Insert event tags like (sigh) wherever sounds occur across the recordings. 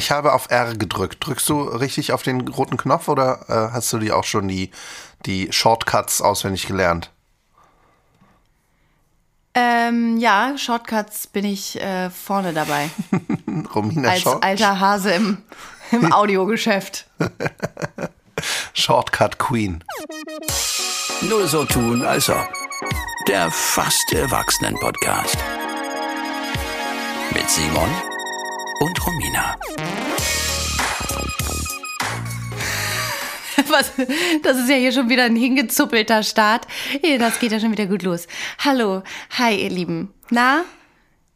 Ich habe auf R gedrückt. Drückst du richtig auf den roten Knopf oder äh, hast du dir auch schon die, die Shortcuts auswendig gelernt? Ähm, ja, Shortcuts bin ich äh, vorne dabei. (laughs) Romina Als Short alter Hase im, im (laughs) Audiogeschäft. Shortcut Queen. Nur so tun, als ob. Der fast Erwachsenen-Podcast. Mit Simon und Romina. (laughs) Was, das ist ja hier schon wieder ein hingezuppelter Start. Das geht ja schon wieder gut los. Hallo, hi ihr Lieben. Na?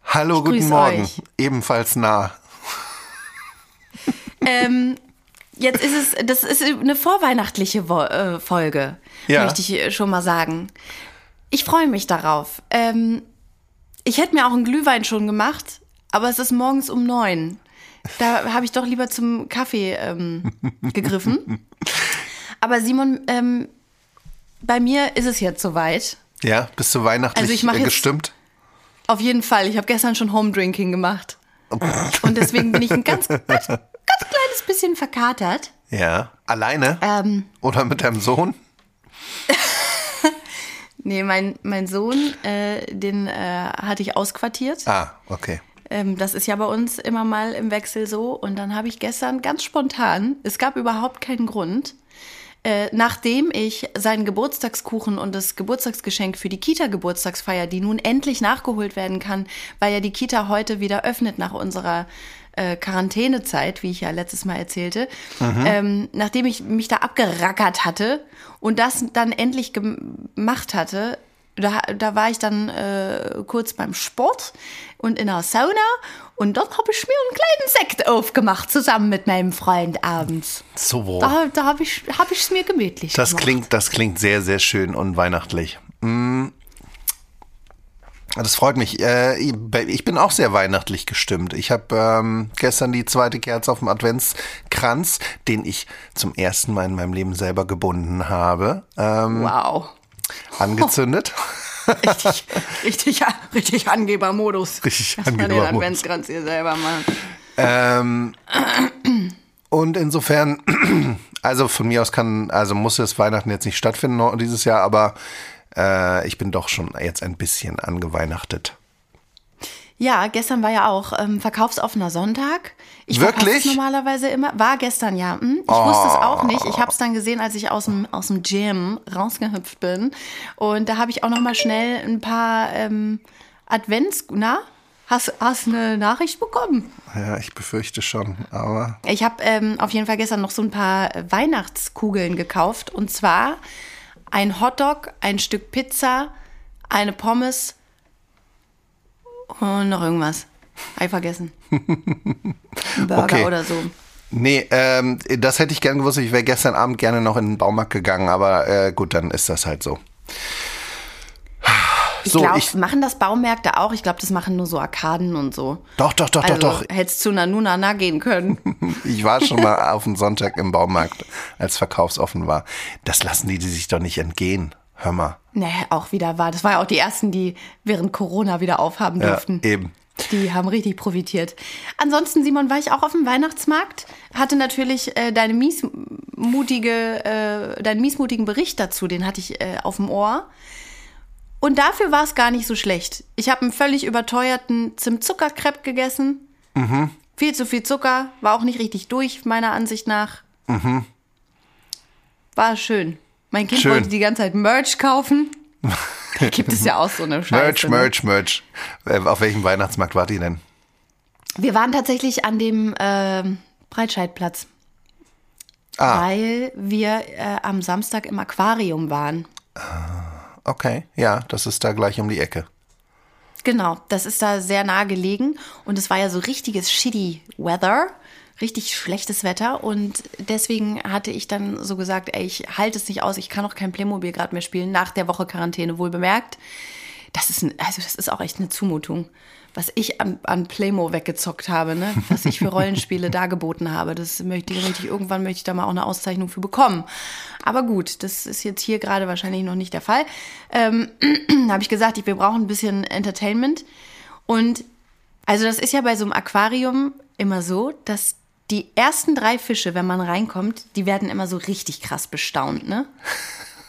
Hallo, Ich guten Morgen. euch. Ebenfalls nah. (laughs) Ähm, jetzt ist es, das ist eine vorweihnachtliche Wo äh, Folge, Ja. möchte ich schon mal sagen. Ich freue mich darauf. Ähm, ich hätte mir auch einen Glühwein schon gemacht, aber es ist morgens um neun. Da habe ich doch lieber zum Kaffee ähm, gegriffen. Aber Simon, ähm, bei mir ist es jetzt soweit. Ja, bist du weihnachtlich Also äh, gestimmt? Auf jeden Fall. Ich habe gestern schon Home Drinking gemacht. (laughs) Und deswegen bin ich ein ganz, ganz, ganz kleines bisschen verkatert. Ja. Alleine? Ähm, Oder mit deinem Sohn? (laughs) nee, mein, mein Sohn, äh, den äh, hatte ich ausquartiert. Ah, okay. Ähm, das ist ja bei uns immer mal im Wechsel so. Und dann habe ich gestern ganz spontan, es gab überhaupt keinen Grund, äh, nachdem ich seinen Geburtstagskuchen und das Geburtstagsgeschenk für die Kita-Geburtstagsfeier, die nun endlich nachgeholt werden kann, weil ja die Kita heute wieder öffnet nach unserer äh, Quarantänezeit, wie ich ja letztes Mal erzählte, ähm, nachdem ich mich da abgerackert hatte und das dann endlich gemacht hatte, da, da war ich dann äh, kurz beim Sport und in der Sauna und dort habe ich mir einen kleinen Sekt aufgemacht, zusammen mit meinem Freund abends. So. Da, da habe ich es hab ich's mir gemütlich Das gemacht. klingt, das klingt sehr, sehr schön und weihnachtlich. Mm. Das freut mich. Äh, Ich bin auch sehr weihnachtlich gestimmt. Ich habe ähm, gestern die zweite Kerze auf dem Adventskranz, den ich zum ersten Mal in meinem Leben selber gebunden habe, ähm, Wow. Angezündet. Richtig, richtig, richtig Angebermodus. Richtig Dass man den Angebermodus. Adventskranz hier selber machen. Ähm, und insofern, also von mir aus kann, also muss es Weihnachten jetzt nicht stattfinden dieses Jahr, aber äh, ich bin doch schon jetzt ein bisschen angeweihnachtet. Ja, gestern war ja auch ähm, verkaufsoffener Sonntag. Ich Wirklich? normalerweise immer. War gestern ja. Hm? Ich wusste es auch nicht. Ich habe es dann gesehen, als ich aus dem, aus dem Gym rausgehüpft bin. Und da habe ich auch noch mal schnell ein paar ähm, Advents... Na? Hast du eine Nachricht bekommen? Ja, ich befürchte schon, aber Ich habe ähm, auf jeden Fall gestern noch so ein paar Weihnachtskugeln gekauft. Und zwar ein Hotdog, ein Stück Pizza, eine Pommes und noch irgendwas. Ich vergessen. (laughs) Burger Okay. oder so. nee, ähm, das hätte ich gern gewusst. Ich wäre gestern Abend gerne noch in den Baumarkt gegangen, aber äh, gut, dann ist das halt so. Ich So, glaube, machen das Baumärkte auch? Ich glaube, das machen nur so Arkaden und so. Doch, doch, doch, also, doch, doch. hättest zu Nanunana gehen können. (laughs) Ich war schon mal auf dem Sonntag im Baumarkt, als verkaufsoffen war. Das lassen die, die sich doch nicht entgehen. Hör mal. nee, auch wieder war. Das war ja auch die ersten, die während Corona wieder aufhaben Ja, durften. eben. Die haben richtig profitiert. Ansonsten, Simon, war ich auch auf dem Weihnachtsmarkt, hatte natürlich äh, deine miesmutige, äh, deinen miesmutigen Bericht dazu, den hatte ich äh, auf dem Ohr. Und dafür war es gar nicht so schlecht. Ich habe einen völlig überteuerten Zimt-Zucker-Crepe gegessen. Viel zu viel Zucker, war auch nicht richtig durch, meiner Ansicht nach. War schön. Mein Kind Schön. wollte die ganze Zeit Merch kaufen. (laughs) Da gibt es ja auch so eine Scheiße. Merch, ne? Merch, Merch. Äh, Auf welchem Weihnachtsmarkt wart ihr denn? Wir waren tatsächlich an dem ähm, Breitscheidplatz, Ah, weil wir äh, am Samstag im Aquarium waren. okay. Ja, das ist da gleich um die Ecke. Genau, das ist da sehr nah gelegen und es war ja so richtiges shitty Weather, richtig schlechtes Wetter und deswegen hatte ich dann so gesagt, ey, ich halte es nicht aus, ich kann auch kein Playmobil gerade mehr spielen, nach der Woche Quarantäne wohl bemerkt. Das ist, ein, also das ist auch echt eine Zumutung, was ich an, an Playmo weggezockt habe, ne? was ich für Rollenspiele (laughs) dargeboten habe. Das möchte ich irgendwann möchte ich da mal auch eine Auszeichnung für bekommen. Aber gut, das ist jetzt hier gerade wahrscheinlich noch nicht der Fall. Ähm, (clears throat) habe ich gesagt, ich, wir brauchen ein bisschen Entertainment. Und also das ist ja bei so einem Aquarium immer so, dass die ersten drei Fische, wenn man reinkommt, die werden immer so richtig krass bestaunt, ne?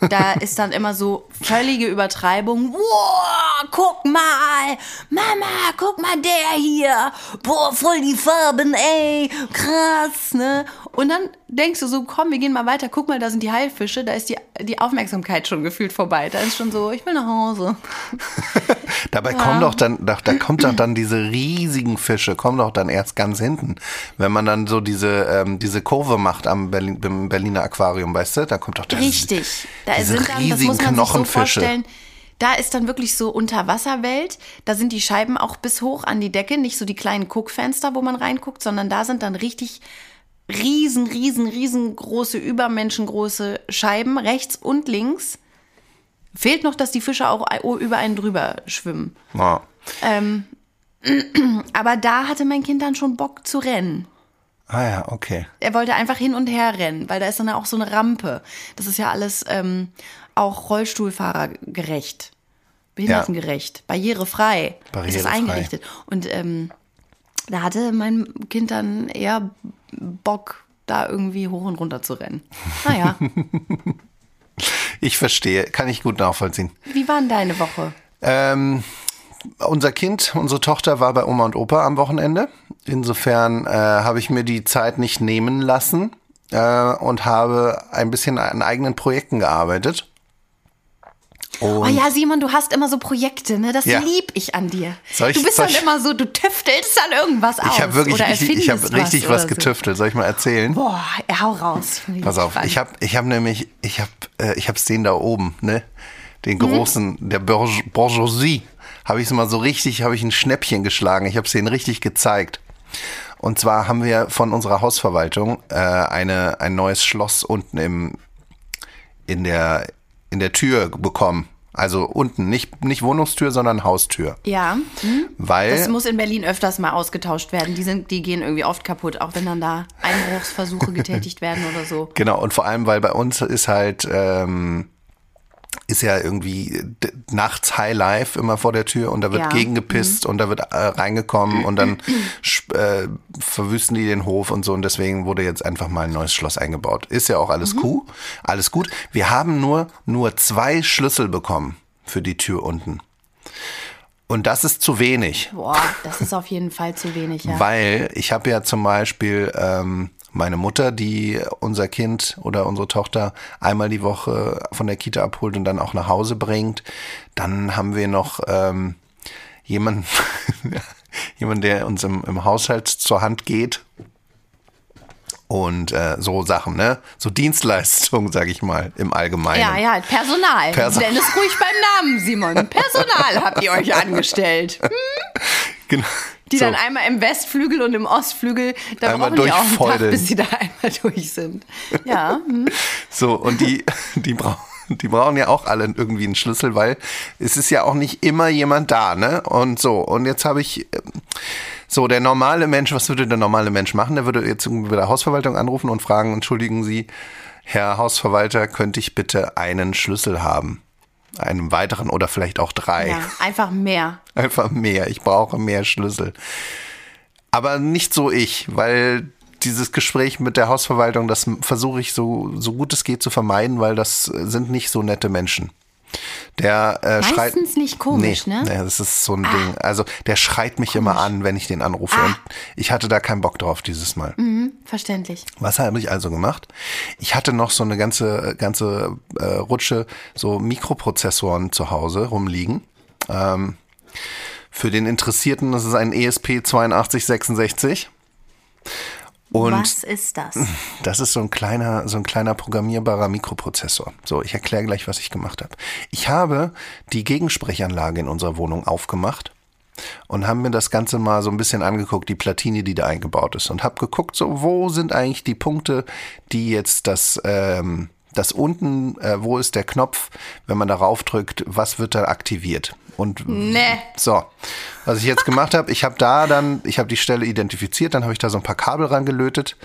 Da (laughs) ist dann immer so völlige Übertreibung. Wow, guck mal, Mama, guck mal der hier. Boah, voll die Farben, ey, krass, ne? Und dann denkst du so, komm, wir gehen mal weiter. Guck mal, da sind die Haifische. Da ist die, die Aufmerksamkeit schon gefühlt vorbei. Da ist schon so, ich will nach Hause. (laughs) Dabei kommen doch dann, da, da kommt doch dann diese riesigen Fische, kommen doch dann erst ganz hinten. Wenn man dann so diese, ähm, diese Kurve macht am Berlin, beim Berliner Aquarium, weißt du, da kommt doch das, Richtig. Da diese sind dann, das riesigen muss man sich so vorstellen. Da ist dann wirklich so Unterwasserwelt. Da sind die Scheiben auch bis hoch an die Decke, nicht so die kleinen Guckfenster, wo man reinguckt, sondern da sind dann richtig riesen, riesen, riesengroße, übermenschengroße Scheiben rechts und links. Fehlt noch, dass die Fische auch über einen drüber schwimmen. Ja. (clears throat) Aber da hatte mein Kind dann schon Bock zu rennen. Ah ja, okay. Er wollte einfach hin und her rennen, weil da ist dann auch so eine Rampe. Das ist ja alles ähm, auch Rollstuhlfahrergerecht, behindertengerecht, barrierefrei, ist Barrierefrei. das eingerichtet. Und ähm, da hatte mein Kind dann eher Bock, da irgendwie hoch und runter zu rennen. Naja, (laughs) Ich verstehe, kann ich gut nachvollziehen. wie war denn deine Woche? Ähm, unser Kind, unsere Tochter war bei Oma und Opa am Wochenende. Insofern äh, habe ich mir die Zeit nicht nehmen lassen äh, und habe ein bisschen an eigenen Projekten gearbeitet. Oh Und ja, Simon, du hast immer so Projekte, ne? Das Ja. lieb ich an dir. Soll ich- du bist dann ich- immer so, du tüftelst dann irgendwas aus. ich habe wirklich oder richtig, ich habe richtig was, so. getüftelt. Soll ich mal erzählen? Boah, hau raus. Pass auf, gespannt. ich habe ich hab nämlich, ich habe äh, ich hab's den da oben, ne? Den großen, der Bourge- Bourgeoisie, habe ich es mal so richtig, habe ich ein Schnäppchen geschlagen. Ich habe es denen richtig gezeigt. Und zwar haben wir von unserer Hausverwaltung äh, eine, ein neues Schloss unten im, in, der, in der Tür bekommen. Also unten, nicht, nicht Wohnungstür, sondern Haustür. Ja, hm? Weil das muss in Berlin öfters mal ausgetauscht werden. Die, sind, die gehen irgendwie oft kaputt, auch wenn dann da Einbruchsversuche getätigt werden oder so. (laughs) Genau, und vor allem, weil bei uns ist halt, ähm, ist ja irgendwie nachts High Life immer vor der Tür und da wird Ja. Mhm. gegengepisst und da wird äh, reingekommen und dann (clears throat) äh, verwüsten die den Hof und so und deswegen wurde jetzt einfach mal ein neues Schloss eingebaut. Ist ja auch alles Mhm. cool, alles gut. Wir haben nur, nur zwei Schlüssel bekommen für die Tür unten. Und das ist zu wenig. Boah, das ist auf jeden Fall zu wenig, ja. Weil ich habe ja zum Beispiel ähm, meine Mutter, die unser Kind oder unsere Tochter einmal die Woche von der Kita abholt und dann auch nach Hause bringt. Dann haben wir noch ähm, jemanden, (laughs) jemand, der uns im, im Haushalt zur Hand geht. Und äh, so Sachen, ne? So Dienstleistungen, sag ich mal, im Allgemeinen. Ja, ja, Personal. Perso- Nenn es ruhig beim Namen, Simon. Personal habt ihr euch angestellt. (laughs) Hm? Genau. Die so. dann einmal im Westflügel und im Ostflügel, da Einmal brauchen die auch einen Tag, bis sie da einmal durch sind. Ja, hm. (laughs) So, und die, die brauchen. Die brauchen ja auch alle irgendwie einen Schlüssel, weil es ist ja auch nicht immer jemand da, ne? Und so, und jetzt habe ich, ähm, so, der normale Mensch, was würde der normale Mensch machen? Der würde jetzt irgendwie bei der Hausverwaltung anrufen und fragen, entschuldigen Sie, Herr Hausverwalter, könnte ich bitte einen Schlüssel haben? Einen weiteren oder vielleicht auch drei. ja, einfach mehr. (laughs) Einfach mehr. Ich brauche mehr Schlüssel. Aber nicht so ich, weil dieses Gespräch mit der Hausverwaltung, das versuche ich so, so gut es geht zu vermeiden, weil das sind nicht so nette Menschen. Der äh, schreit. Meistens nicht komisch, nee, ne? Nee, das ist so ein Ding. Also der schreit mich immer an, wenn ich den anrufe. Und ich hatte da keinen Bock drauf dieses Mal. Hm, verständlich. Was habe ich also gemacht? Ich hatte noch so eine ganze, ganze äh, Rutsche so Mikroprozessoren zu Hause rumliegen. Ähm, für den Interessierten, das ist ein ESP 8266. Und Was ist das? (laughs) das ist so ein kleiner, so ein kleiner programmierbarer Mikroprozessor. So, ich erkläre gleich, was ich gemacht habe. Ich habe die Gegensprechanlage in unserer Wohnung aufgemacht und haben mir das Ganze mal so ein bisschen angeguckt, die Platine, die da eingebaut ist und habe geguckt, so wo sind eigentlich die Punkte, die jetzt das ähm, das unten, äh, wo ist der Knopf, wenn man darauf drückt, was wird da aktiviert? Und Nee. so, was ich jetzt gemacht habe, ich habe da dann, ich habe die Stelle identifiziert, dann habe ich da so ein paar Kabel rangelötet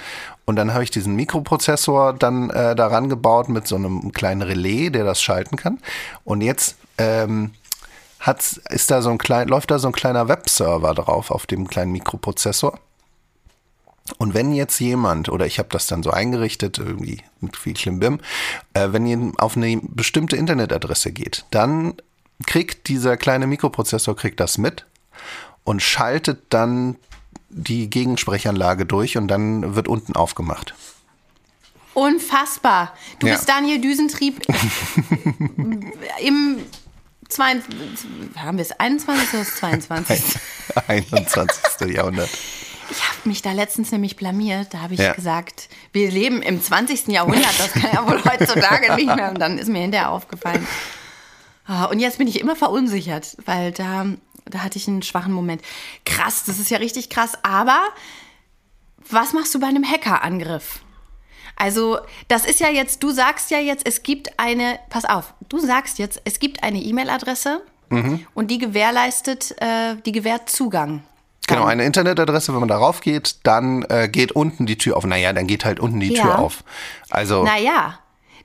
und dann habe ich diesen Mikroprozessor dann äh, daran gebaut mit so einem kleinen Relais, der das schalten kann. Und jetzt ähm, hat's, ist da so ein klein, läuft da so ein kleiner Webserver drauf auf dem kleinen Mikroprozessor. Und wenn jetzt jemand, oder ich habe das dann so eingerichtet, irgendwie mit viel Klimbim, äh, wenn ihr auf eine bestimmte Internetadresse geht, dann kriegt dieser kleine Mikroprozessor kriegt das mit und schaltet dann die Gegensprechanlage durch und dann wird unten aufgemacht. Unfassbar. Du Ja. bist Daniel Düsentrieb (laughs) im 22, haben wir es 21 oder das 22? 21. (laughs) Jahrhundert. Ich habe mich da letztens nämlich blamiert. Da habe ich Ja. gesagt, wir leben im 20. Jahrhundert. Das kann ja wohl (laughs) heutzutage nicht mehr. Und dann ist mir hinterher aufgefallen. Ah, Und jetzt bin ich immer verunsichert, weil da, da hatte ich einen schwachen Moment. Krass, das ist ja richtig krass. Aber was machst du bei einem Hackerangriff? Also, das ist ja jetzt, du sagst ja jetzt, es gibt eine, pass auf, du sagst jetzt, es gibt eine E-Mail-Adresse und die gewährleistet, äh, die gewährt Zugang. Genau, eine Internetadresse, wenn man darauf geht, dann äh, geht unten die Tür auf. Naja, dann geht halt unten die Ja. Tür auf. Also, Naja,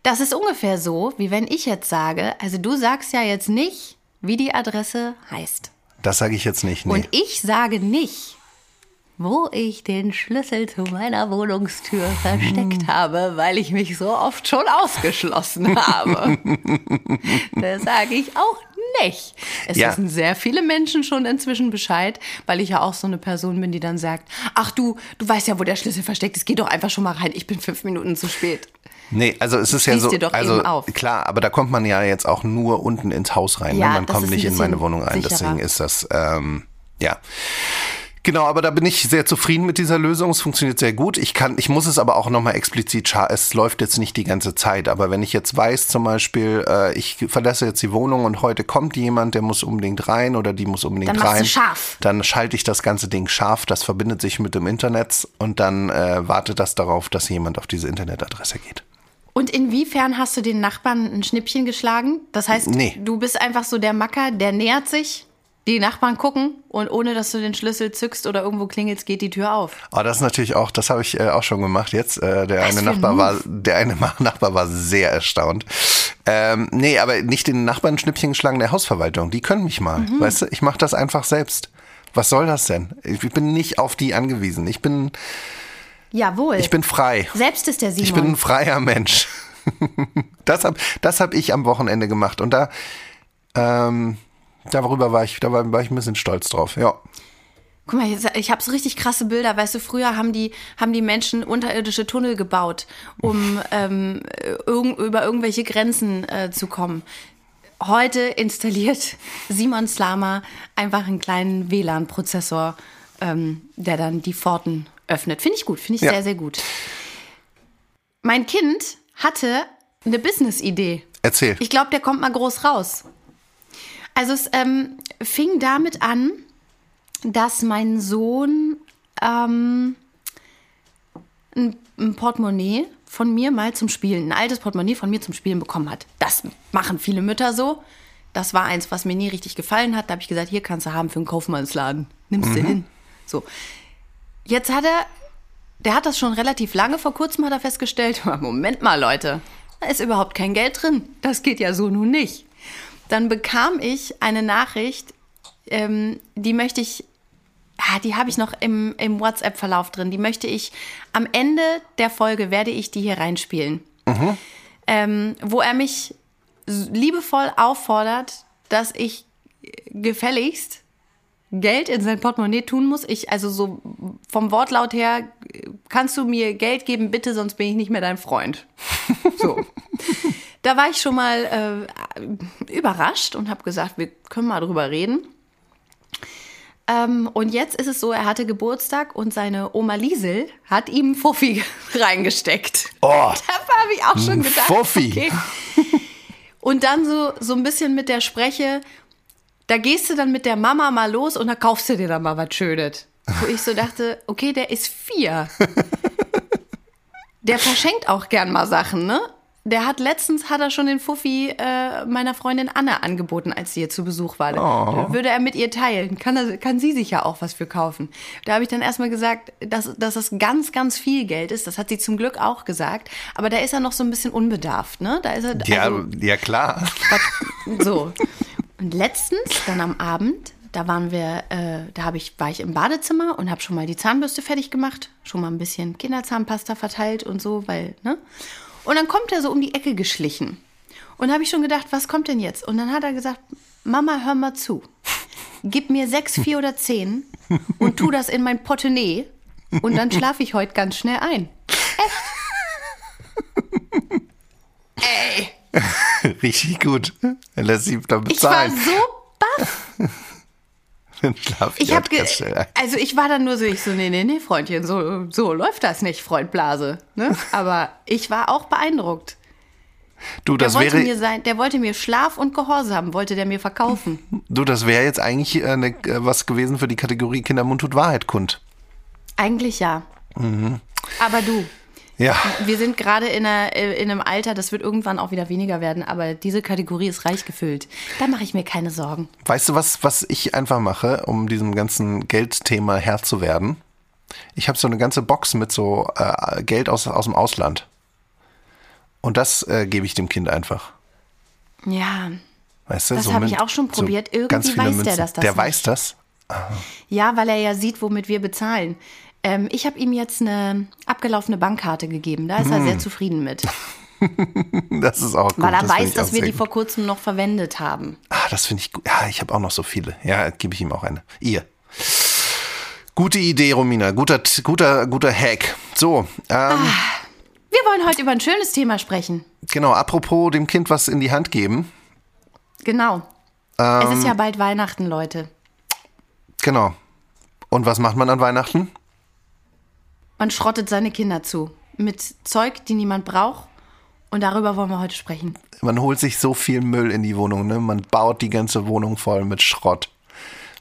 das ist ungefähr so, wie wenn ich jetzt sage, also du sagst ja jetzt nicht, wie die Adresse heißt. das sage ich jetzt nicht. Nee. Und ich sage nicht, wo ich den Schlüssel zu meiner Wohnungstür versteckt habe, weil ich mich so oft schon ausgeschlossen (laughs) habe. das sage ich auch nicht. Es Ja. wissen sehr viele Menschen schon inzwischen Bescheid, weil ich ja auch so eine Person bin, die dann sagt, ach du, du weißt ja, wo der Schlüssel versteckt ist, geh doch einfach schon mal rein, ich bin fünf Minuten zu spät. Nee, also es ist ja so, also eben auf. klar, aber da kommt man ja jetzt auch nur unten ins Haus rein. Ja, ne? Man kommt ein nicht in meine Wohnung rein. sicherer. Deswegen ist das, ähm, ja. Genau, aber da bin ich sehr zufrieden mit dieser Lösung. Es funktioniert sehr gut. Ich kann, ich muss es aber auch nochmal explizit scha Es läuft jetzt nicht die ganze Zeit. Aber wenn ich jetzt weiß, zum Beispiel, äh, ich verlasse jetzt die Wohnung und heute kommt jemand, der muss unbedingt rein oder die muss unbedingt Dann rein. scharf. Dann schalte ich das ganze Ding scharf. Das verbindet sich mit dem Internet und dann äh, wartet das darauf, dass jemand auf diese Internetadresse geht. Und inwiefern hast du den Nachbarn ein Schnippchen geschlagen? Das heißt, Nee. du bist einfach so der Macker, der nähert sich, die Nachbarn gucken und ohne dass du den Schlüssel zückst oder irgendwo klingelst, geht die Tür auf. Oh, das ist natürlich auch, das habe ich äh, auch schon gemacht jetzt. Äh, der Was eine ein Nachbar war, der eine (laughs) Nachbar war sehr erstaunt. Ähm, nee, aber nicht den Nachbarn Schnippchen geschlagen der Hausverwaltung. Die können mich mal. Mhm. Weißt du, ich mache das einfach selbst. Was soll das denn? Ich bin nicht auf die angewiesen. Ich bin, Jawohl. ich bin frei. Selbst ist der Simon. Ich bin ein freier Mensch. (laughs) das habe das hab ich am Wochenende gemacht. Und da, ähm, darüber war ich, da war, ich ein bisschen stolz drauf. Ja. Guck mal, jetzt, ich habe so richtig krasse Bilder. Weißt du, früher haben die, haben die Menschen unterirdische Tunnel gebaut, um (laughs) ähm, irg über irgendwelche Grenzen äh, zu kommen. Heute installiert (laughs) Simon Slama einfach einen kleinen WLAN-Prozessor, ähm, der dann die Pforten öffnet. Finde ich gut, finde ich Ja. sehr, sehr gut. Mein Kind hatte eine Business-Idee. Erzähl. Ich glaube, der kommt mal groß raus. Also es ähm, fing damit an, dass mein Sohn ähm, ein, ein Portemonnaie von mir mal zum Spielen, ein altes Portemonnaie von mir zum Spielen bekommen hat. Das machen viele Mütter so. Das war eins, was mir nie richtig gefallen hat. Da habe ich gesagt, hier kannst du haben für einen Kaufmannsladen. Nimmst du hin. So. Jetzt hat er, der hat das schon relativ lange, vor kurzem hat er festgestellt, (laughs) Moment mal Leute, da ist überhaupt kein Geld drin. Das geht ja so nun nicht. Dann bekam ich eine Nachricht, ähm, die möchte ich, ah, die habe ich noch im, im WhatsApp-Verlauf drin, die möchte ich, am Ende der Folge werde ich die hier reinspielen. Ähm, wo er mich liebevoll auffordert, dass ich gefälligst Geld in sein Portemonnaie tun muss. Ich, also so vom Wortlaut her, kannst du mir Geld geben, bitte, sonst bin ich nicht mehr dein Freund. (laughs) So. Da war ich schon mal äh, überrascht und habe gesagt, wir können mal drüber reden. Ähm, und jetzt ist es so, er hatte Geburtstag und seine Oma Liesel hat ihm Fuffi (laughs) reingesteckt. Oh, (laughs) Da habe ich auch schon gedacht. Fuffi. Okay. Und dann so, so ein bisschen mit der Spreche, da gehst du dann mit der Mama mal los und da kaufst du dir dann mal was Schönes. Wo ich so dachte, okay, der ist vier. (laughs) Der verschenkt auch gern mal Sachen, ne? Der hat letztens hat er schon den Fuffi äh, meiner Freundin Anna angeboten, als sie hier zu Besuch war. Da Würde er mit ihr teilen, kann, er, kann sie sich ja auch was für kaufen. Da habe ich dann erstmal gesagt, dass, dass das ganz, ganz viel Geld ist. Das hat sie zum Glück auch gesagt. Aber da ist er noch so ein bisschen unbedarft, ne? Da ist er, ja, also, ja klar. so. Und letztens, dann am Abend, da waren wir, äh, da habe ich, war ich im Badezimmer und habe schon mal die Zahnbürste fertig gemacht, schon mal ein bisschen Kinderzahnpasta verteilt und so, weil, ne? Und dann kommt er so um die Ecke geschlichen. Und habe ich schon gedacht, was kommt denn jetzt? Und dann hat er gesagt, Mama, hör mal zu. Gib mir sechs, (laughs) vier oder zehn und tu das in mein Portemonnaie und dann schlafe ich heute ganz schnell ein. (laughs) Richtig gut. Er lässt sich da Ich war bezahlen. so baff. (laughs) Schlaf ich, habe also ich war dann nur so ich so nee nee nee Freundchen so so läuft das nicht Freund Blase ne? Aber ich war auch beeindruckt. Du, der das wollte wäre, mir sein der wollte mir Schlaf und Gehorsam wollte der mir verkaufen. Du, das wäre jetzt eigentlich äh, ne, äh, was gewesen für die Kategorie Kindermund tut Wahrheit kund. eigentlich ja. Mhm. aber du Ja, wir sind gerade in, einer, äh, in einem Alter das wird irgendwann auch wieder weniger werden aber diese Kategorie ist reich gefüllt da mache ich mir keine Sorgen weißt du was, was ich einfach mache, um diesem ganzen Geldthema Herr zu werden? Ich habe so eine ganze Box mit so äh, Geld aus, aus dem Ausland. Und das äh, gebe ich dem Kind einfach. ja Weißt du, Das so habe ich auch schon probiert. Irgendwie ganz viele weiß der Münzen. das, das Der nicht. weiß das? Ja, weil er ja sieht, womit wir bezahlen. Ähm, ich habe ihm jetzt eine abgelaufene Bankkarte gegeben. Da ist er sehr zufrieden mit. (laughs) Das ist auch gut. Weil er das weiß, dass wir die gut. vor kurzem noch verwendet haben. Ah, das finde ich gut. Ja, ich habe auch noch so viele. Ja, gebe ich ihm auch eine. Ihr. Gute Idee, Romina. Guter, guter, guter Hack. So, ähm, Wir wollen heute über ein schönes Thema sprechen. genau, apropos dem Kind was in die Hand geben. Genau. es ist ja Ähm. bald Weihnachten, Leute. Genau. Und was macht man an Weihnachten? Man schrottet seine Kinder zu. Mit Zeug, die niemand braucht. Und darüber wollen wir heute sprechen. Man holt sich so viel Müll in die Wohnung, ne? Man baut die ganze Wohnung voll mit Schrott,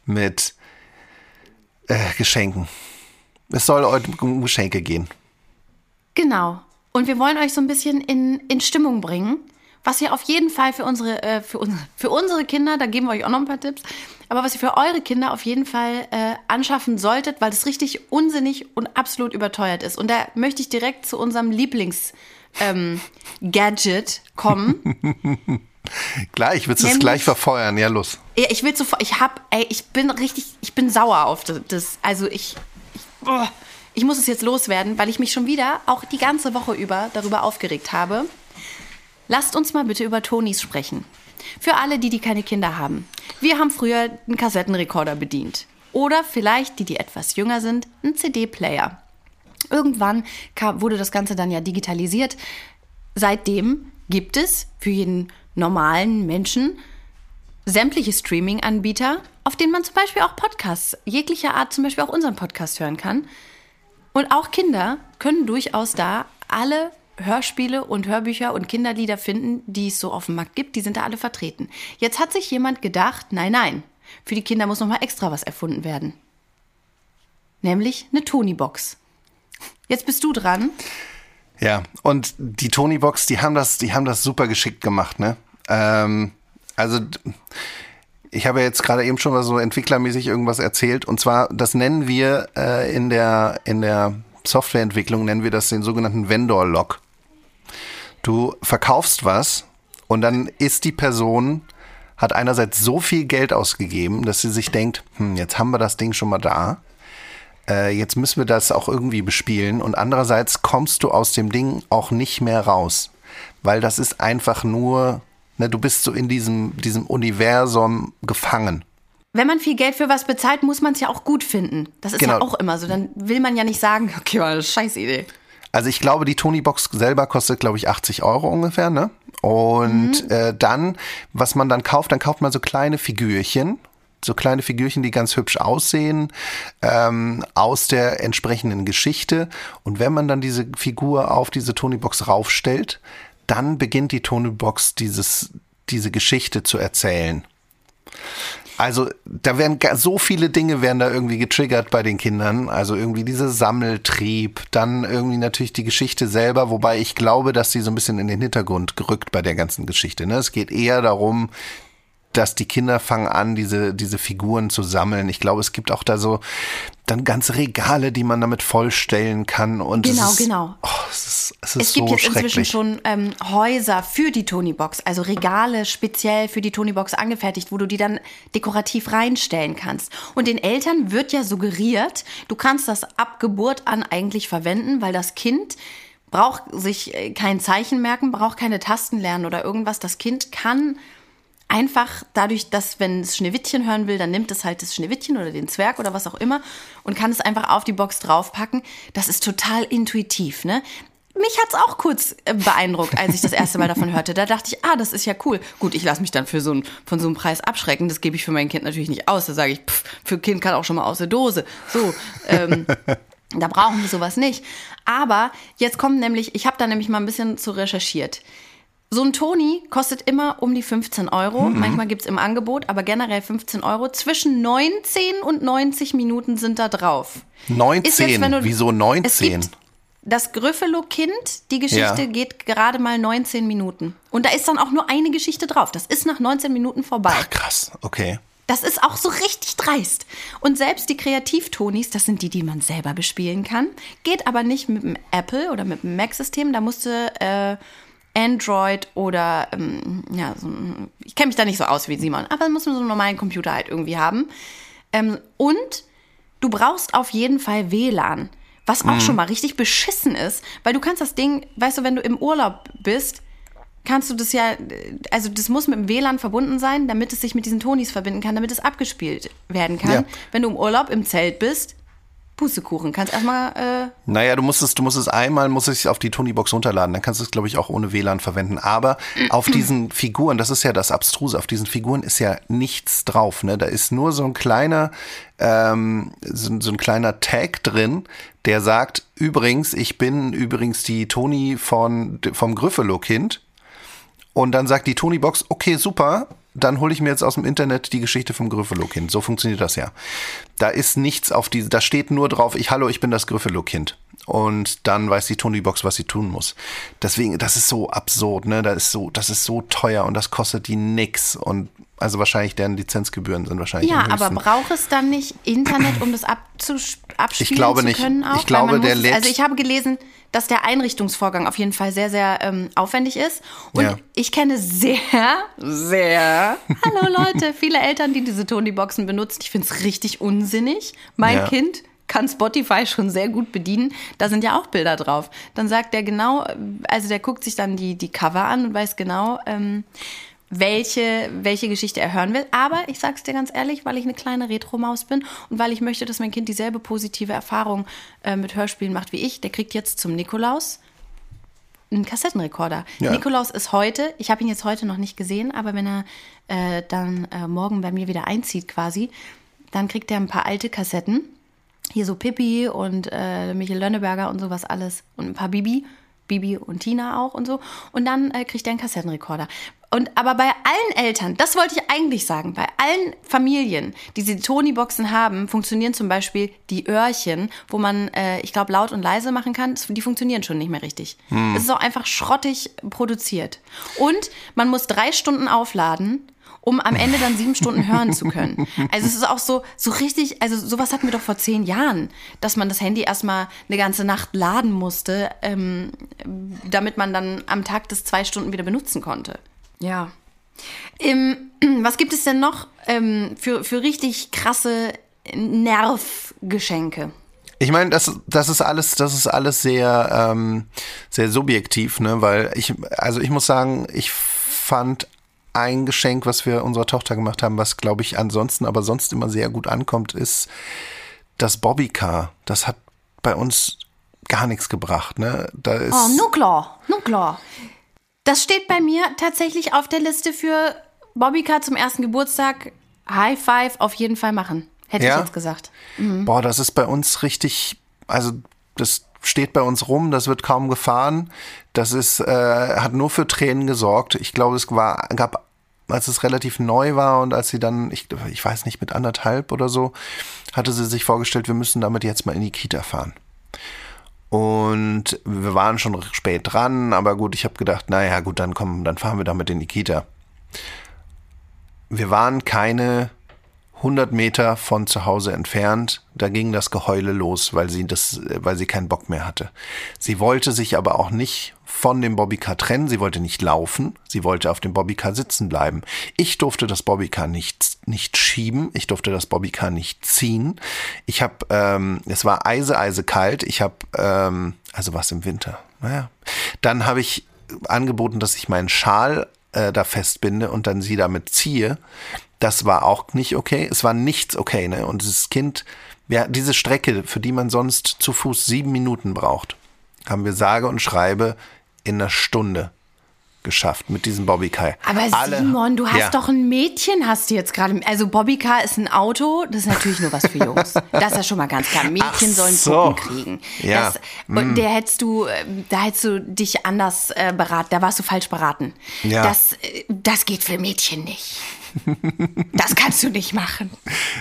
mit äh, Geschenken. Es soll heute um Geschenke gehen. Genau. Und wir wollen euch so ein bisschen in, in Stimmung bringen, was ihr auf jeden Fall für unsere, äh, für, unsere, für unsere Kinder, da geben wir euch auch noch ein paar Tipps, aber was ihr für eure Kinder auf jeden Fall äh, anschaffen solltet, weil das richtig unsinnig und absolut überteuert ist. Und da möchte ich direkt zu unserem Lieblings-Gadget kommen. (laughs) Gleich, willst du es gleich verfeuern? Ja, los. Ja, ich will sofort, ich hab, ey, ich bin richtig, ich bin sauer auf das. das also ich, ich, oh, ich muss es jetzt loswerden, weil ich mich schon wieder auch die ganze Woche über darüber aufgeregt habe. Lasst uns mal bitte über Tonis sprechen. Für alle, die, die keine Kinder haben. Wir haben früher einen Kassettenrekorder bedient. Oder vielleicht, die, die etwas jünger sind, einen CD-Player. Irgendwann kam, wurde das Ganze dann ja digitalisiert. Seitdem gibt es für jeden normalen Menschen sämtliche Streaming-Anbieter, auf denen man zum Beispiel auch Podcasts jeglicher Art, zum Beispiel auch unseren Podcast hören kann. Und auch Kinder können durchaus da alle Hörspiele und Hörbücher und Kinderlieder finden, die es so auf dem Markt gibt. Die sind da alle vertreten. Jetzt hat sich jemand gedacht, nein, nein, für die Kinder muss noch mal extra was erfunden werden. Nämlich eine Tony-Box. Jetzt bist du dran. Ja, und die Tony-Box, die haben das, die haben das super geschickt gemacht, ne? Ähm, also ich habe ja jetzt gerade eben schon mal so entwicklermäßig irgendwas erzählt und zwar, das nennen wir äh, in der in der Softwareentwicklung nennen wir das den sogenannten Vendor-Log. Du verkaufst was und dann ist die Person hat einerseits so viel Geld ausgegeben, dass sie sich denkt, hm, jetzt haben wir das Ding schon mal da äh, jetzt müssen wir das auch irgendwie bespielen und andererseits kommst du aus dem Ding auch nicht mehr raus, weil das ist einfach nur, ne, du bist so in diesem, diesem Universum gefangen. Wenn man viel Geld für was bezahlt, muss man es ja auch gut finden. Das ist ja Genau. auch immer so. Dann will man ja nicht sagen, (laughs) okay, war eine scheiß Idee. Also ich glaube, die Tony-Box selber kostet, glaube ich, 80 Euro ungefähr, ne? Und äh, dann, was man dann kauft, dann kauft man so kleine Figürchen, so kleine Figürchen, die ganz hübsch aussehen, ähm, aus der entsprechenden Geschichte. Und wenn man dann diese Figur auf diese Tony-Box raufstellt, dann beginnt die Tony-Box dieses, diese Geschichte zu erzählen. Also da werden so viele Dinge werden da irgendwie getriggert bei den Kindern. Also irgendwie dieser Sammeltrieb, dann irgendwie natürlich die Geschichte selber, wobei ich glaube, dass sie so ein bisschen in den Hintergrund gerückt bei der ganzen Geschichte. Ne? Es geht eher darum, dass die Kinder fangen an, diese, diese Figuren zu sammeln. Ich glaube, es gibt auch da so dann ganze Regale, die man damit vollstellen kann. Und Genau, ist, genau. Oh, es, ist, es gibt so jetzt inzwischen schon ähm, Häuser für die Tonybox, also Regale speziell für die Tonybox angefertigt, wo du die dann dekorativ reinstellen kannst. Und den Eltern wird ja suggeriert, du kannst das ab Geburt an eigentlich verwenden, weil das Kind braucht sich äh, kein Zeichen merken, braucht keine Tasten lernen oder irgendwas. Das Kind kann einfach dadurch, dass wenn es Schneewittchen hören will, dann nimmt es halt das Schneewittchen oder den Zwerg oder was auch immer und kann es einfach auf die Box draufpacken. Das ist total intuitiv, ne? Mich hat's auch kurz äh, beeindruckt, als ich das erste Mal davon hörte. Da dachte ich, ah, das ist ja cool. Gut, ich lasse mich dann für so ein, von so einem Preis abschrecken. Das gebe ich für mein Kind natürlich nicht aus. Da sage ich, pff, für ein Kind kann auch schon mal aus der Dose. So, ähm, (laughs) da brauchen wir sowas nicht. Aber jetzt kommt nämlich, ich habe da nämlich mal ein bisschen zu recherchiert. So ein Toni kostet immer um die 15 Euro. Mhm. Manchmal gibt's im Angebot, aber generell 15 Euro. Zwischen 19 und 90 Minuten sind da drauf. Ist 19, jetzt, wieso Es 19? Das Gryffalo-Kind, die Geschichte Ja. geht gerade mal 19 Minuten. Und da ist dann auch nur eine Geschichte drauf. Das ist nach 19 Minuten vorbei. Ach, krass, okay. Das ist auch so richtig dreist. Und selbst die Kreativtonis, das sind die, die man selber bespielen kann, geht aber nicht mit dem Apple oder mit dem Mac-System. Da musste äh, Android oder, ähm, ja, so, ein- ich kenne mich da nicht so aus wie Simon, aber muss man so einen normalen Computer halt irgendwie haben. Ähm, und du brauchst auf jeden Fall WLAN. Was auch schon mal richtig beschissen ist, weil du kannst das Ding, weißt du, wenn du im Urlaub bist, kannst du das ja, also das muss mit dem WLAN verbunden sein, damit es sich mit diesen Tonis verbinden kann, damit es abgespielt werden kann. Ja. Wenn du im Urlaub im Zelt bist, Pustekuchen, kannst erstmal, äh, Naja, du musst es, du musst es einmal, musst es auf die Tonybox runterladen, dann kannst du es, glaube ich, auch ohne WLAN verwenden. Aber auf diesen Figuren, das ist ja das Abstruse, auf diesen Figuren ist ja nichts drauf. Ne? Da ist nur so ein kleiner, ähm, so, so ein kleiner Tag drin, der sagt, übrigens, ich bin übrigens die Toni von, vom Gryffalo-Kind. Und dann sagt die Tony-Box, okay, super, dann hole ich mir jetzt aus dem Internet die Geschichte vom Gryffalo-Kind. So funktioniert das ja. Da ist nichts auf diese, da steht nur drauf, ich, hallo, ich bin das Gryffalo-Kind. Und dann weiß die Tony-Box, was sie tun muss. Deswegen, das ist so absurd, ne? Das ist so, das ist so teuer und das kostet die nix. Und also wahrscheinlich deren Lizenzgebühren sind wahrscheinlich ja, aber braucht es dann nicht Internet, um das abzus abspielen Ich glaube zu nicht. können auch? Ich glaube, der lädt- Also ich habe gelesen, dass der Einrichtungsvorgang auf jeden Fall sehr, sehr ähm, aufwendig ist. Und Ja. ich kenne sehr, sehr, hallo Leute, (laughs) viele Eltern, die diese Tony-Boxen benutzen. Ich finde es richtig unsinnig. Mein Ja. Kind kann Spotify schon sehr gut bedienen. Da sind ja auch Bilder drauf. Dann sagt der genau, also der guckt sich dann die, die Cover an und weiß genau, ähm, welche, welche Geschichte er hören will. Aber ich sag's dir ganz ehrlich, weil ich eine kleine Retro-Maus bin und weil ich möchte, dass mein Kind dieselbe positive Erfahrung äh, mit Hörspielen macht wie ich, der kriegt jetzt zum Nikolaus einen Kassettenrekorder. Ja. Nikolaus ist heute, ich habe ihn jetzt heute noch nicht gesehen, aber wenn er äh, dann äh, morgen bei mir wieder einzieht quasi, dann kriegt er ein paar alte Kassetten. Hier so Pippi und äh, Michael Lönneberger und sowas alles und ein paar Bibi. Bibi und Tina auch und so. Und dann äh, kriegt er einen Kassettenrekorder. Und aber bei allen Eltern, das wollte ich eigentlich sagen, bei allen Familien, die diese Tony-Boxen haben, funktionieren zum Beispiel die Öhrchen, wo man, äh, ich glaube, laut und leise machen kann. Das- Die funktionieren schon nicht mehr richtig. Es ist auch einfach schrottig produziert. Und man muss drei Stunden aufladen um am Ende dann sieben Stunden hören zu können. Also es ist auch so, so richtig, also sowas hatten wir doch vor zehn Jahren, dass man das Handy erstmal eine ganze Nacht laden musste, ähm, damit man dann am Tag das zwei Stunden wieder benutzen konnte. Ja. Ähm, (clears throat) was gibt es denn noch ähm, für, für richtig krasse Nervgeschenke? Ich meine, das, das ist alles, das ist alles sehr, ähm, sehr subjektiv, ne? Weil ich, also ich muss sagen, ich fand ein Geschenk, was wir unserer Tochter gemacht haben, was glaube ich ansonsten, aber sonst immer sehr gut ankommt, ist das Bobbycar. Das hat bei uns gar nichts gebracht, ne? Da ist, Oh, Nuklar, Nuklar. Das steht bei mir tatsächlich auf der Liste für Bobbycar zum ersten Geburtstag. High Five auf jeden Fall machen. Hätte Ja? ich jetzt gesagt. Boah, das ist bei uns richtig, also das steht bei uns rum, das wird kaum gefahren. Das ist, äh, hat nur für Tränen gesorgt. Ich glaube, es war, gab, als es relativ neu war und als sie dann, ich, ich weiß nicht, mit anderthalb oder so, hatte sie sich vorgestellt, wir müssen damit jetzt mal in die Kita fahren. Und wir waren schon spät dran, aber gut, ich habe gedacht, naja, gut, dann kommen, dann fahren wir damit in die Kita. Wir waren keine 100 Meter von zu Hause entfernt. Da ging das Geheule los, weil sie das, weil sie keinen Bock mehr hatte. Sie wollte sich aber auch nicht von dem Bobbycar trennen. Sie wollte nicht laufen. Sie wollte auf dem Bobbycar sitzen bleiben. Ich durfte das Bobbycar nicht, nicht schieben. Ich durfte das Bobbycar nicht ziehen. Ich habe, ähm, es war eise, eise kalt. Ich habe, ähm, also was im Winter. Naja. Dann habe ich angeboten, dass ich meinen Schal äh, da festbinde und dann sie damit ziehe. Das war auch nicht okay. Es war nichts okay. Ne? Und dieses Kind, ja, diese Strecke, für die man sonst zu Fuß sieben Minuten braucht, haben wir sage und schreibe in einer Stunde geschafft mit diesem Bobbycar. Aber Alle- Simon, du hast Ja. doch ein Mädchen, hast du jetzt gerade. Also Bobbycar ist ein Auto, das ist natürlich nur was für Jungs. (laughs) Das ist ja schon mal ganz klar. Mädchen Ach sollen so. Puppen kriegen. Ja. Das, und der hättest du, äh, da hättest du dich anders äh, beraten, da warst du falsch beraten. Ja. Das, äh, das geht für Mädchen nicht. Das kannst du nicht machen.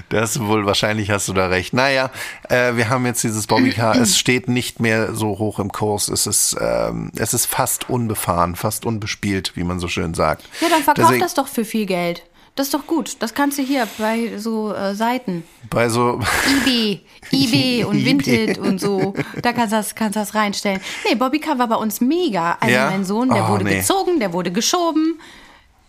Das wohl, wahrscheinlich hast du da recht. Naja, äh, wir haben jetzt dieses Bobbycar. es (clears throat) steht nicht mehr so hoch im Kurs. Es ist, ähm, es ist fast unbefahren, fast unbespielt, wie man so schön sagt. Ja, dann verkauf Deswegen- das doch für viel Geld. Das ist doch gut. Das kannst du hier bei so äh, Seiten. Bei so, eBay, (laughs) eBay und. Vinted und so. Da kannst du das, kannst das reinstellen. Nee, Bobbycar war bei uns mega. Also Ja? mein Sohn, der Oh, wurde nee. gezogen, der wurde geschoben.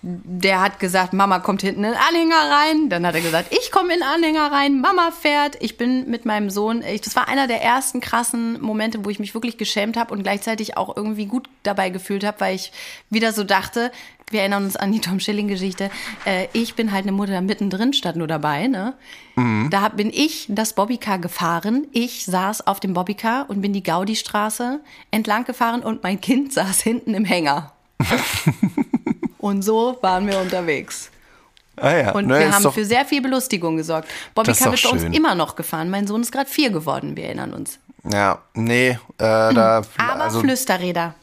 Der hat gesagt, Mama kommt hinten in den Anhänger rein. Dann hat er gesagt, ich komme in den Anhänger rein, Mama fährt. Ich bin mit meinem Sohn. Ich, das war einer der ersten krassen Momente, wo ich mich wirklich geschämt habe und gleichzeitig auch irgendwie gut dabei gefühlt habe, weil ich wieder so dachte, wir erinnern uns an die Tom Schilling-Geschichte. Äh, ich bin halt eine Mutter mittendrin statt nur dabei. Ne? Da hab- bin ich das Bobbycar gefahren. Ich saß auf dem Bobbycar und bin die Gaudi-Straße entlang gefahren und mein Kind saß hinten im Hänger. (laughs) und so waren wir unterwegs. ah ja, Und ne, wir ist haben für sehr viel Belustigung gesorgt. Ist Bobbycar doch wird bei uns immer noch gefahren. Mein Sohn ist gerade vier geworden, wir erinnern uns. ja, nee, äh, da, Aber also, Flüsterräder.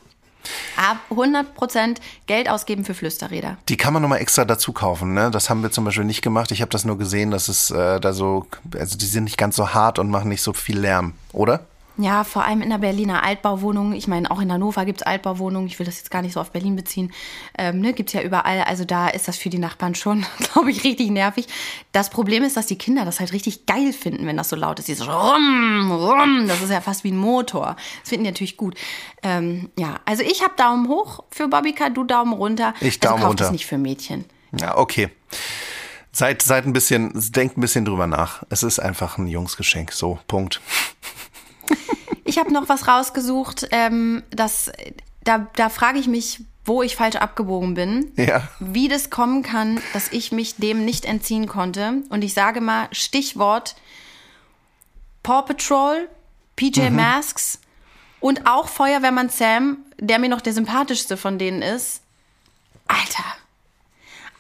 Ab 100% Geld ausgeben für Flüsterräder. die kann man nochmal extra dazu kaufen, ne? Das haben wir zum Beispiel nicht gemacht. Ich habe das nur gesehen, dass es äh, da so, also die sind nicht ganz so hart und machen nicht so viel Lärm, oder? Ja, vor allem in der Berliner Altbauwohnung. Ich meine, auch in Hannover gibt's Altbauwohnungen. Ich will das jetzt gar nicht so auf Berlin beziehen. Ähm, ne, gibt's ja überall. Also da ist das für die Nachbarn schon, (laughs) glaube ich, richtig nervig. Das Problem ist, dass die Kinder das halt richtig geil finden, wenn das so laut ist. Dieses Rum, Rum, das ist ja fast wie ein Motor. Das finden die natürlich gut. Ähm, ja, also ich habe Daumen hoch für Bobbycar, du Daumen runter. Ich also Daumen kauft runter. es nicht für Mädchen. Ja, okay. Seid, seid ein bisschen, denkt ein bisschen drüber nach. Es ist einfach ein Jungsgeschenk. So, Punkt. (laughs) Ich habe noch was rausgesucht, ähm, das, da, da frage ich mich, wo ich falsch abgebogen bin. Ja. Wie das kommen kann, dass ich mich dem nicht entziehen konnte. Und ich sage mal Stichwort Paw Patrol, PJ Mhm. Masks und auch Feuerwehrmann Sam, der mir noch der sympathischste von denen ist. Alter,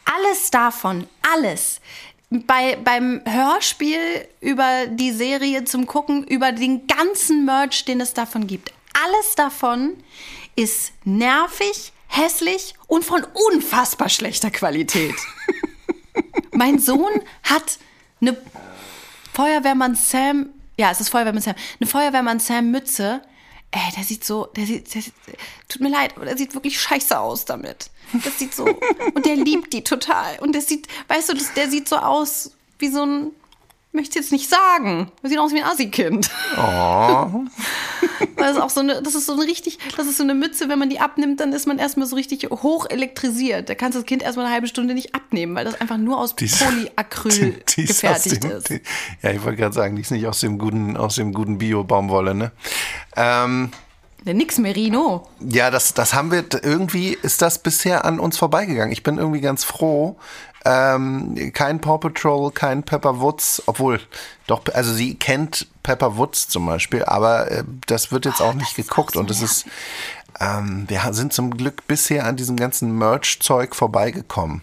alles davon, alles. Bei, beim Hörspiel über die Serie zum Gucken, über den ganzen Merch, den es davon gibt. Alles davon ist nervig, hässlich und von unfassbar schlechter Qualität. (laughs) mein Sohn hat eine Feuerwehrmann Sam, ja, es ist Feuerwehrmann Sam, eine Feuerwehrmann Sam Mütze. Ey, der sieht so, der sieht, der sieht, tut mir leid, aber der sieht wirklich scheiße aus damit. Das sieht so, (laughs) und der liebt die total. Und der sieht, weißt du, das, der sieht so aus wie so ein, möchte jetzt nicht sagen, sieht aus wie ein Assi-Kind. Oh. (laughs) Das ist auch so eine, das ist so eine richtig, das ist so eine Mütze, wenn man die abnimmt, dann ist man erstmal so richtig hoch elektrisiert. Da kannst du das Kind erstmal eine halbe Stunde nicht abnehmen, weil das einfach nur aus Die ist- Polyacryl die ist gefertigt dem, ist. Die, ja, ich wollte gerade sagen, die ist nicht aus dem guten, aus dem guten Bio-Baumwolle, ne? Ähm, Nix Merino. ja, das, das haben wir, irgendwie ist das bisher an uns vorbeigegangen. Ich bin irgendwie ganz froh. Ähm, kein Paw Patrol, kein Pepper Woods, obwohl, doch, also sie kennt Pepper Woods zum Beispiel, aber äh, das wird jetzt auch nicht geguckt und es ist, ähm, wir sind zum Glück bisher an diesem ganzen Merch-Zeug vorbeigekommen.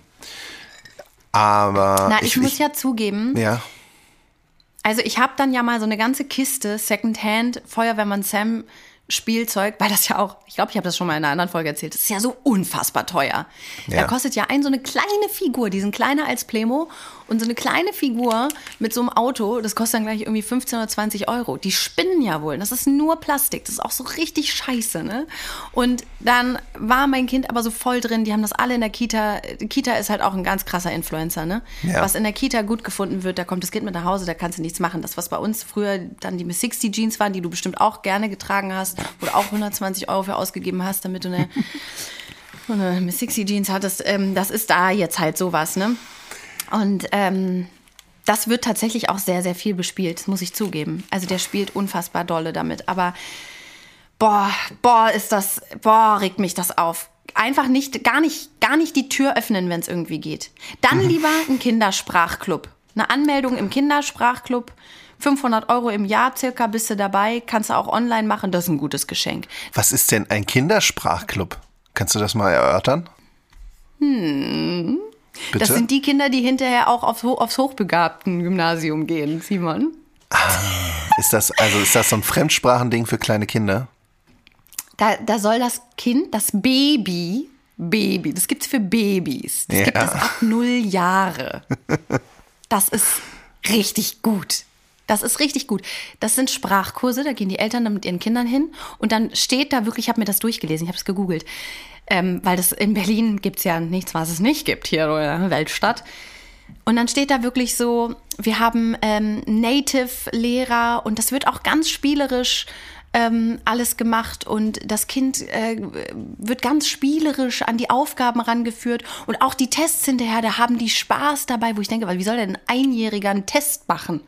Aber Na, ich, muss ja zugeben, ja, also ich habe dann ja mal so eine ganze Kiste Secondhand Feuerwehrmann Sam Spielzeug, weil das ja auch, ich glaube, ich habe das schon mal in einer anderen Folge erzählt, das ist ja so unfassbar teuer. Ja. Da kostet ja ein so eine kleine Figur, die sind kleiner als Plemo Und so eine kleine Figur mit so einem Auto, das kostet dann gleich irgendwie 15 oder 20 Euro. Die spinnen ja wohl. Das ist nur Plastik. Das ist auch so richtig scheiße, ne? Und dann war mein Kind aber so voll drin. Die haben das alle in der Kita. Die Kita ist halt auch ein ganz krasser Influencer, ne? Ja. Was in der Kita gut gefunden wird, da kommt das Kind mit nach Hause, da kannst du nichts machen. Das, was bei uns früher dann die Miss 60 Jeans waren, die du bestimmt auch gerne getragen hast, wo du auch 120 Euro für ausgegeben hast, damit du eine, (laughs) Miss 60 Jeans hattest, ähm, das ist da jetzt halt sowas, ne? Und ähm, das wird tatsächlich auch sehr, sehr viel bespielt, das muss ich zugeben. Also der spielt unfassbar dolle damit. Aber boah, boah, ist das, boah, regt mich das auf. Einfach nicht, gar nicht, gar nicht die Tür öffnen, wenn es irgendwie geht. Dann lieber ein Kindersprachclub. Eine Anmeldung im Kindersprachclub. 500 Euro im Jahr circa bist du dabei, kannst du auch online machen, das ist ein gutes Geschenk. Was ist denn ein Kindersprachclub? Kannst du das mal erörtern? Hm. Bitte? Das sind die Kinder, die hinterher auch aufs, aufs hochbegabten Gymnasium gehen, Simon. ist das, also ist das so ein Fremdsprachending für kleine Kinder? Da, da soll das Kind, das Baby, Baby, das gibt's für Babys. Das gibt Ja. es ab null Jahre. Das ist richtig gut. Das ist richtig gut. Das sind Sprachkurse, da gehen die Eltern dann mit ihren Kindern hin und dann steht da wirklich, ich habe mir das durchgelesen, ich habe es gegoogelt, ähm, weil das in Berlin gibt's ja nichts, was es nicht gibt hier in der Weltstadt. Und dann steht da wirklich so, wir haben ähm, Native-Lehrer und das wird auch ganz spielerisch ähm, alles gemacht und das Kind äh, wird ganz spielerisch an die Aufgaben rangeführt und auch die Tests hinterher, da haben die Spaß dabei, wo ich denke, weil wie soll denn ein Einjähriger einen Test machen?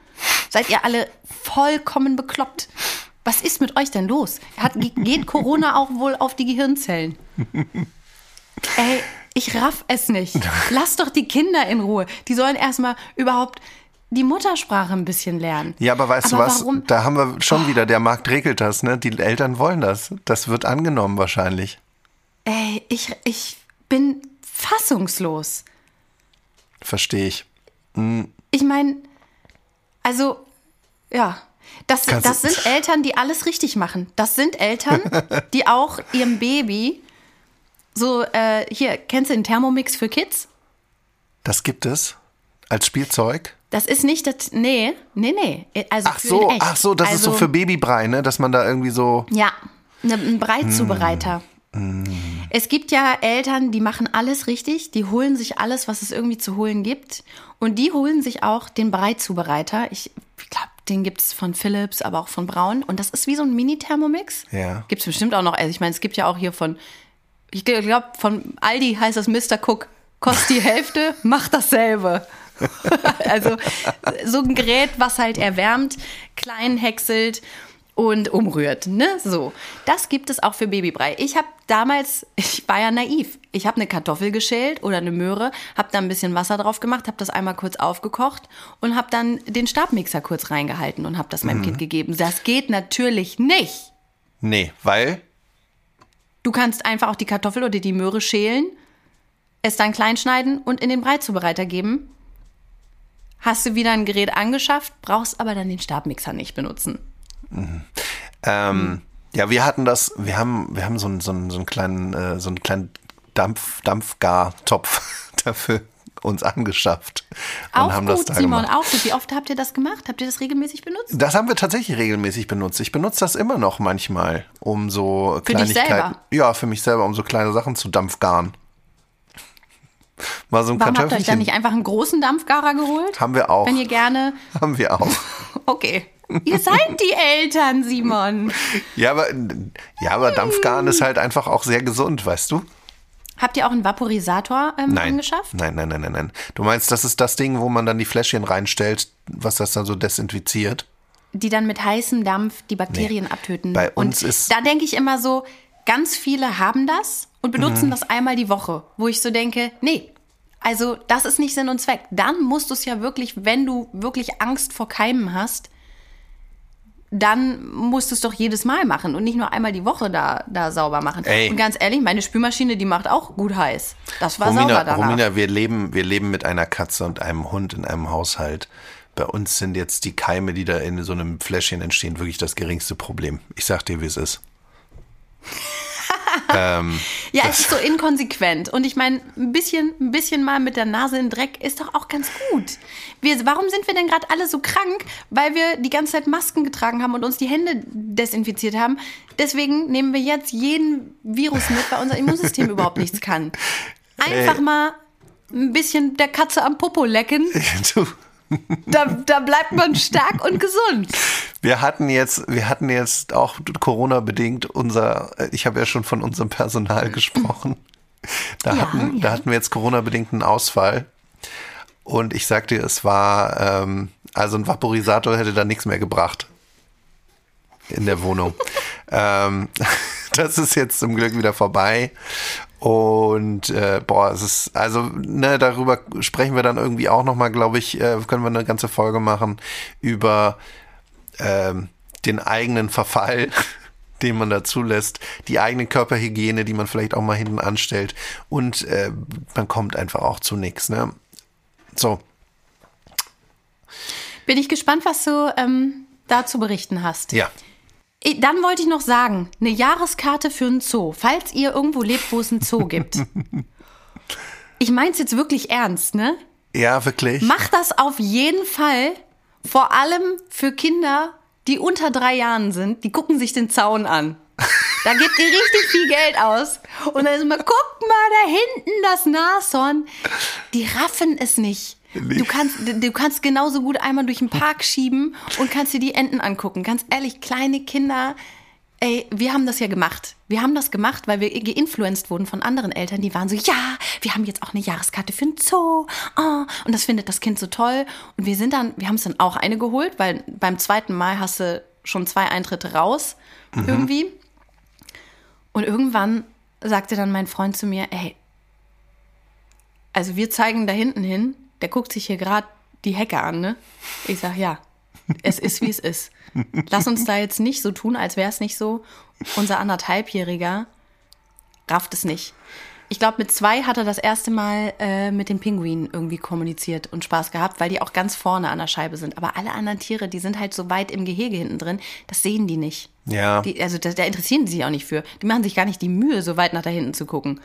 Seid ihr alle vollkommen bekloppt? Was ist mit euch denn los? Hat, geht Corona auch wohl auf die Gehirnzellen? (laughs) Ey, ich raff es nicht. Lass doch die Kinder in Ruhe. Die sollen erstmal überhaupt die Muttersprache ein bisschen lernen. Ja, aber weißt aber du was? Warum? Oh. Da haben wir schon wieder, der Markt regelt das, ne? Die Eltern wollen das. Das wird angenommen wahrscheinlich. Ey, ich, ich bin fassungslos. Verstehe ich. Ich meine, also, ja. Das, das sind Eltern, die alles richtig machen. Das sind Eltern, (laughs) die auch ihrem Baby so, äh, hier, kennst du den Thermomix für Kids? Das gibt es als Spielzeug. Das ist nicht das, nee, nee, nee. Also Ach so, ach so, das ist so Also- für Babybrei, ne? Dass man da irgendwie so. Ja, ne, ein Breizubereiter. Es gibt ja Eltern, die machen alles richtig, die holen sich alles, was es irgendwie zu holen gibt. Und die holen sich auch den Breizubereiter. Ich glaube, den gibt es von Philips, aber auch von Braun. Und das ist wie so ein Mini-Thermomix. Ja. Gibt es bestimmt auch noch. Also ich meine, es gibt ja auch hier von, ich glaube, von Aldi heißt das Mr. Cook. Kostet die Hälfte, (laughs) macht dasselbe. (laughs) also so ein Gerät, was halt erwärmt, klein häckselt und umrührt, ne? So. Das gibt es auch für Babybrei. Ich habe damals, ich war ja naiv. Ich habe eine Kartoffel geschält oder eine Möhre, habe da ein bisschen Wasser drauf gemacht, habe das einmal kurz aufgekocht und habe dann den Stabmixer kurz reingehalten und habe das meinem Kind gegeben. Das geht natürlich nicht. Nee, weil. Du kannst einfach auch die Kartoffel oder die Möhre schälen, es dann klein schneiden und in den Breizubereiter geben. Hast du wieder ein Gerät angeschafft, brauchst aber dann den Stabmixer nicht benutzen. Ähm, Ja, wir hatten das, wir haben, wir haben so einen, so einen, so einen kleinen, äh, so einen kleinen Dampf, Dampfgartopf (laughs) dafür uns angeschafft. Und Auch haben das gut, da Simon, gemacht. auch gut. Wie oft habt ihr das gemacht? Habt ihr das regelmäßig benutzt? Das haben wir tatsächlich regelmäßig benutzt. Ich benutze das immer noch manchmal, um so Für dich Kleinigkeiten. selber? Ja, für mich selber, um so kleine Sachen zu dampfgaren. Mal so ein Warum habt ihr euch dann nicht einfach einen großen Dampfgarer geholt? Haben wir auch. Wenn ihr gerne. (laughs) Haben wir auch. Okay. Ihr seid die Eltern, Simon. Ja, aber, ja, aber Dampfgaren ist halt einfach auch sehr gesund, weißt du? Habt ihr auch einen Vaporisator ähm, Nein. angeschafft? Nein, nein, nein, nein, nein. Du meinst, das ist das Ding, wo man dann die Fläschchen reinstellt, was das dann so desinfiziert? die dann mit heißem Dampf die Bakterien abtöten. Bei uns und ist- da denke ich immer so, ganz viele haben das und benutzen Mhm. das einmal die Woche, wo ich so denke, nee, also das ist nicht Sinn und Zweck. Dann musst du es ja wirklich, wenn du wirklich Angst vor Keimen hast, dann musst du es doch jedes Mal machen und nicht nur einmal die Woche da, da sauber machen. Ey. Und ganz ehrlich, meine Spülmaschine, die macht auch gut heiß. Das war sauber Romina, danach. Romina, wir leben, wir leben mit einer Katze und einem Hund in einem Haushalt. Bei uns sind jetzt die Keime, die da in so einem Fläschchen entstehen, wirklich das geringste Problem. Ich sag dir, wie es ist. Ähm, (laughs) Ja, es ist so inkonsequent. Und ich meine, ein bisschen, ein bisschen mal mit der Nase in Dreck ist doch auch ganz gut. Wir, warum sind wir denn gerade alle so krank? Weil wir die ganze Zeit Masken getragen haben und uns die Hände desinfiziert haben. Deswegen nehmen wir jetzt jeden Virus mit, weil unser Immunsystem (laughs) überhaupt nichts kann. Einfach Ey. mal ein bisschen der Katze am Popo lecken. (laughs) du, Da, da bleibt man stark und gesund. Wir hatten jetzt, wir hatten jetzt auch Corona-bedingt unser, äh, ich habe ja schon von unserem Personal gesprochen. (laughs) Da, Ja, hatten, ja. da hatten wir jetzt Corona-bedingt einen Ausfall. Und ich sag dir, es war, ähm, also ein Vaporisator hätte da nichts mehr gebracht. In der Wohnung. (laughs) ähm, (laughs) das ist jetzt zum Glück wieder vorbei. Und äh, boah, es ist, also, ne, darüber sprechen wir dann irgendwie auch nochmal, glaube ich, äh, können wir eine ganze Folge machen über ähm, den eigenen Verfall, (laughs) den man da zulässt, die eigene Körperhygiene, die man vielleicht auch mal hinten anstellt. Und äh, man kommt einfach auch zu nichts. Ne? So, Bin ich gespannt, was du ähm, da zu berichten hast. ja. Dann wollte ich noch sagen, eine Jahreskarte für einen Zoo, falls ihr irgendwo lebt, wo es einen Zoo gibt. (laughs) Ich meine es jetzt wirklich ernst, ne? Ja, wirklich. Macht das auf jeden Fall, vor allem für Kinder, die unter drei Jahren sind, die gucken sich den Zaun an. Da gebt ihr richtig viel Geld aus. Und dann ist immer, guck mal da hinten das Nashorn. Die raffen es nicht. Du kannst, du kannst genauso gut einmal durch den Park schieben und kannst dir die Enten angucken. Ganz ehrlich, kleine Kinder, ey, wir haben das ja gemacht. Wir haben das gemacht, weil wir geinfluenced wurden von anderen Eltern, die waren so, ja, wir haben jetzt auch eine Jahreskarte für einen Zoo. Oh, und das findet das Kind so toll. Und wir sind dann, wir haben es dann auch eine geholt, weil beim zweiten Mal hast du schon zwei Eintritte raus, irgendwie. Und irgendwann sagte dann mein Freund zu mir, ey, also wir zeigen da hinten hin, der guckt sich hier gerade die Hecke an, ne? Ich sag, ja, es ist, wie es ist. Lass uns da jetzt nicht so tun, als wäre es nicht so. Unser anderthalbjähriger rafft es nicht. Ich glaube, mit zwei hat er das erste Mal äh, mit den Pinguinen irgendwie kommuniziert und Spaß gehabt, weil die auch ganz vorne an der Scheibe sind. Aber alle anderen Tiere, die sind halt so weit im Gehege hinten drin, das sehen die nicht. Ja. Die, also da, da interessieren die sich auch nicht für. Die machen sich gar nicht die Mühe, so weit nach da hinten zu gucken.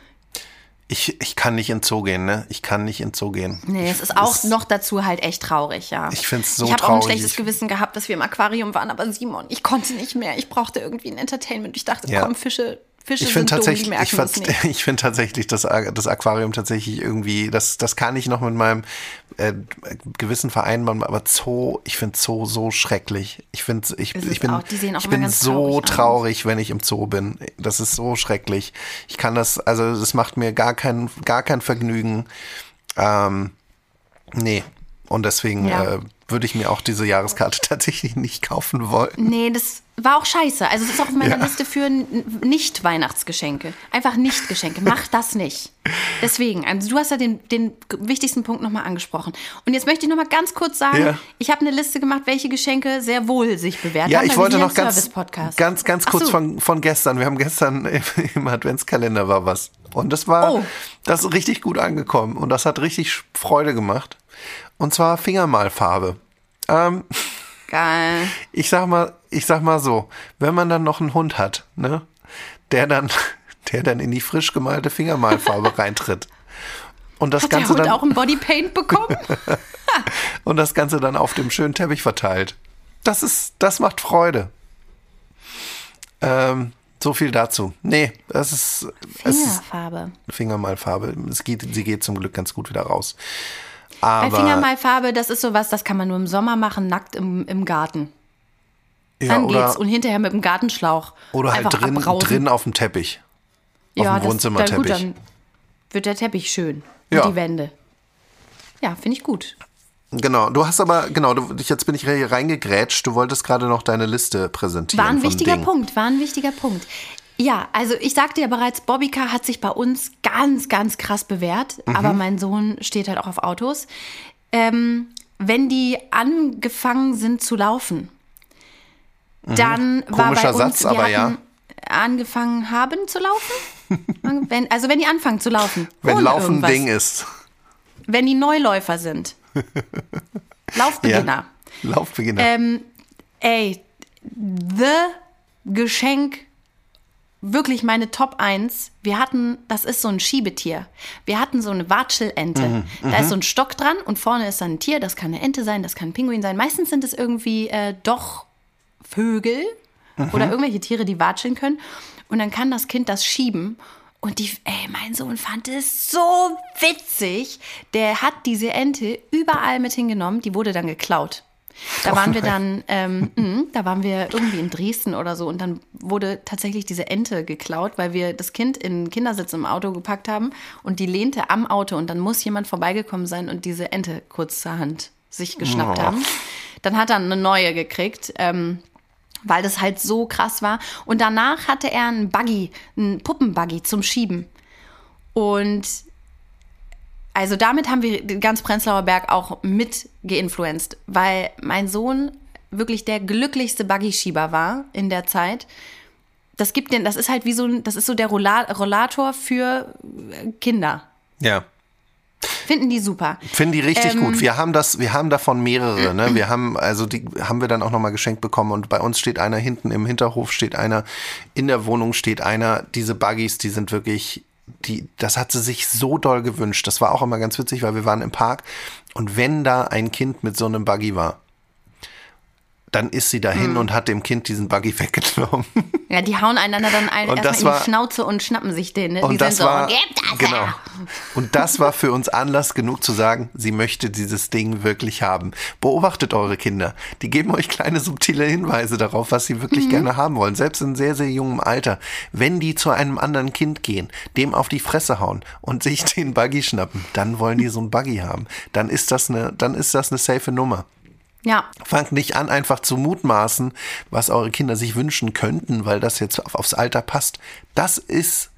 Ich, ich kann nicht in Zoo gehen, ne? Ich kann nicht in Zoo gehen. Nee, es ist auch noch dazu halt echt traurig, ja. Ich find's so Ich habe auch traurig. ein schlechtes Ich- Gewissen gehabt, dass wir im Aquarium waren, aber Simon, ich konnte nicht mehr. Ich brauchte irgendwie ein Entertainment. Ich dachte, Ja. komm, Fische, Fische Ich sind finde dumm, die tatsächlich, merken (laughs) ich, nicht. ich finde tatsächlich das, das Aquarium tatsächlich irgendwie, das, das kann ich noch mit meinem äh, Gewissen vereinbaren, aber Zoo, ich finde Zoo so schrecklich. Ich finde, ich, es ich bin, auch. Ich bin so traurig traurig, wenn ich im Zoo bin. Das ist so schrecklich. Ich kann das, also das macht mir gar kein, gar kein Vergnügen. Ähm, nee. Und deswegen Ja. äh, würde ich mir auch diese Jahreskarte (laughs) tatsächlich nicht kaufen wollen. Nee, das war auch scheiße. Also es ist auf meiner Ja. Liste für Nicht-Weihnachtsgeschenke. Einfach Nicht-Geschenke. Mach das nicht. Deswegen, also du hast ja den, den wichtigsten Punkt nochmal angesprochen. Und jetzt möchte ich nochmal ganz kurz sagen, Ja. ich habe eine Liste gemacht, welche Geschenke sehr wohl sich bewährt Ja, haben. ich wollte noch ganz, ganz, ganz Ach kurz so. von, von gestern. Wir haben gestern (laughs) im, im Adventskalender war was. Und das war, Oh. das ist richtig gut angekommen. Und das hat richtig Freude gemacht. Und zwar Fingermalfarbe. Ähm, Geil. (laughs) ich sag mal, ich sag mal so, wenn man dann noch einen Hund hat, ne, der dann, (laughs) der dann in die frisch gemalte Fingermalfarbe (laughs) reintritt. Und das Hat der Ganze Hund dann, auch ein Bodypaint bekommen? (laughs) und das Ganze dann auf dem schönen Teppich verteilt. Das ist, das macht Freude. Ähm, so viel dazu. Nee, das ist, es ist Fingerfarbe. Fingermalfarbe. Es geht, sie geht zum Glück ganz gut wieder raus. Bei Aber Fingermalfarbe, das ist sowas, das kann man nur im Sommer machen, nackt im, im Garten. Ja, Dann oder, geht's. Und hinterher mit dem Gartenschlauch. oder halt drin, abbrausen. drin auf dem Teppich. Auf ja, dem Wohnzimmerteppich. Dann, gut, dann wird der Teppich schön. Ja. Und die Wände. Ja, finde ich gut. Genau, du hast aber, genau, du, jetzt bin ich hier reingegrätscht. Du wolltest gerade noch deine Liste präsentieren. War ein wichtiger Dingen. Punkt, war ein wichtiger Punkt. Ja, also ich sagte ja bereits, Bobbycar hat sich bei uns ganz, ganz krass bewährt. Mhm. Aber mein Sohn steht halt auch auf Autos. Ähm, wenn die angefangen sind zu laufen, dann war Mhm. Komischer bei uns, Satz, aber ja. angefangen haben zu laufen. wenn, also wenn die anfangen zu laufen. (laughs) Wenn Laufen ein. Ding ist. Wenn die Neuläufer sind. (laughs) Laufbeginner. Ja. Laufbeginner. Ähm, ey, the Geschenk wirklich meine Top 1. Wir hatten, das ist so ein Schiebetier. Wir hatten so eine Watschelente. da ist so ein Stock dran und vorne ist dann ein Tier. Das kann eine Ente sein, das kann ein Pinguin sein. Meistens sind es irgendwie äh, doch Vögel oder irgendwelche Tiere, die watscheln können. Und dann kann das Kind das schieben. Und die, ey, mein Sohn fand es so witzig. Der hat diese Ente überall mit hingenommen. Die wurde dann geklaut. Da waren wir dann, ähm, (laughs) mh, da waren wir irgendwie in Dresden oder so und dann wurde tatsächlich diese Ente geklaut, weil wir das Kind in den Kindersitz im Auto gepackt haben und die lehnte am Auto und dann muss jemand vorbeigekommen sein und diese Ente kurzerhand sich geschnappt Oh. haben. Dann hat er eine neue gekriegt. Ähm, weil das halt so krass war. Und danach hatte er einen Buggy, einen Puppenbuggy zum Schieben. Und also damit haben wir ganz Prenzlauer Berg auch mit geinfluenced, weil mein Sohn wirklich der glücklichste Buggy-Schieber war in der Zeit. Das gibt den, das ist halt wie so ein, das ist so der Rolla- Rollator für Kinder. Ja. Finden die super. Finden die richtig Ähm, gut. Wir haben das, wir haben davon mehrere, ne? Wir haben, also die haben wir dann auch nochmal geschenkt bekommen und bei uns steht einer hinten im Hinterhof, steht einer, in der Wohnung steht einer. Diese Buggies, die sind wirklich, die, das hat sie sich so doll gewünscht. Das war auch immer ganz witzig, weil wir waren im Park und wenn da ein Kind mit so einem Buggy war, dann ist sie dahin Mhm. und hat dem Kind diesen Buggy weggenommen. (laughs) Ja, die hauen einander dann ein, erstmal in die Schnauze und schnappen sich den. Ne? die Und das sind so, war das genau. her. Und das war für uns Anlass genug zu sagen, sie möchte dieses Ding wirklich haben. Beobachtet eure Kinder. Die geben euch kleine subtile Hinweise darauf, was sie wirklich gerne haben wollen. Selbst in sehr sehr jungem Alter, wenn die zu einem anderen Kind gehen, dem auf die Fresse hauen und sich den Buggy schnappen, dann wollen die so einen Buggy haben. Dann ist das eine dann ist das eine safe Nummer. Ja, Fangt nicht an, einfach zu mutmaßen, was eure Kinder sich wünschen könnten, weil das jetzt auf, aufs Alter passt. Das ist,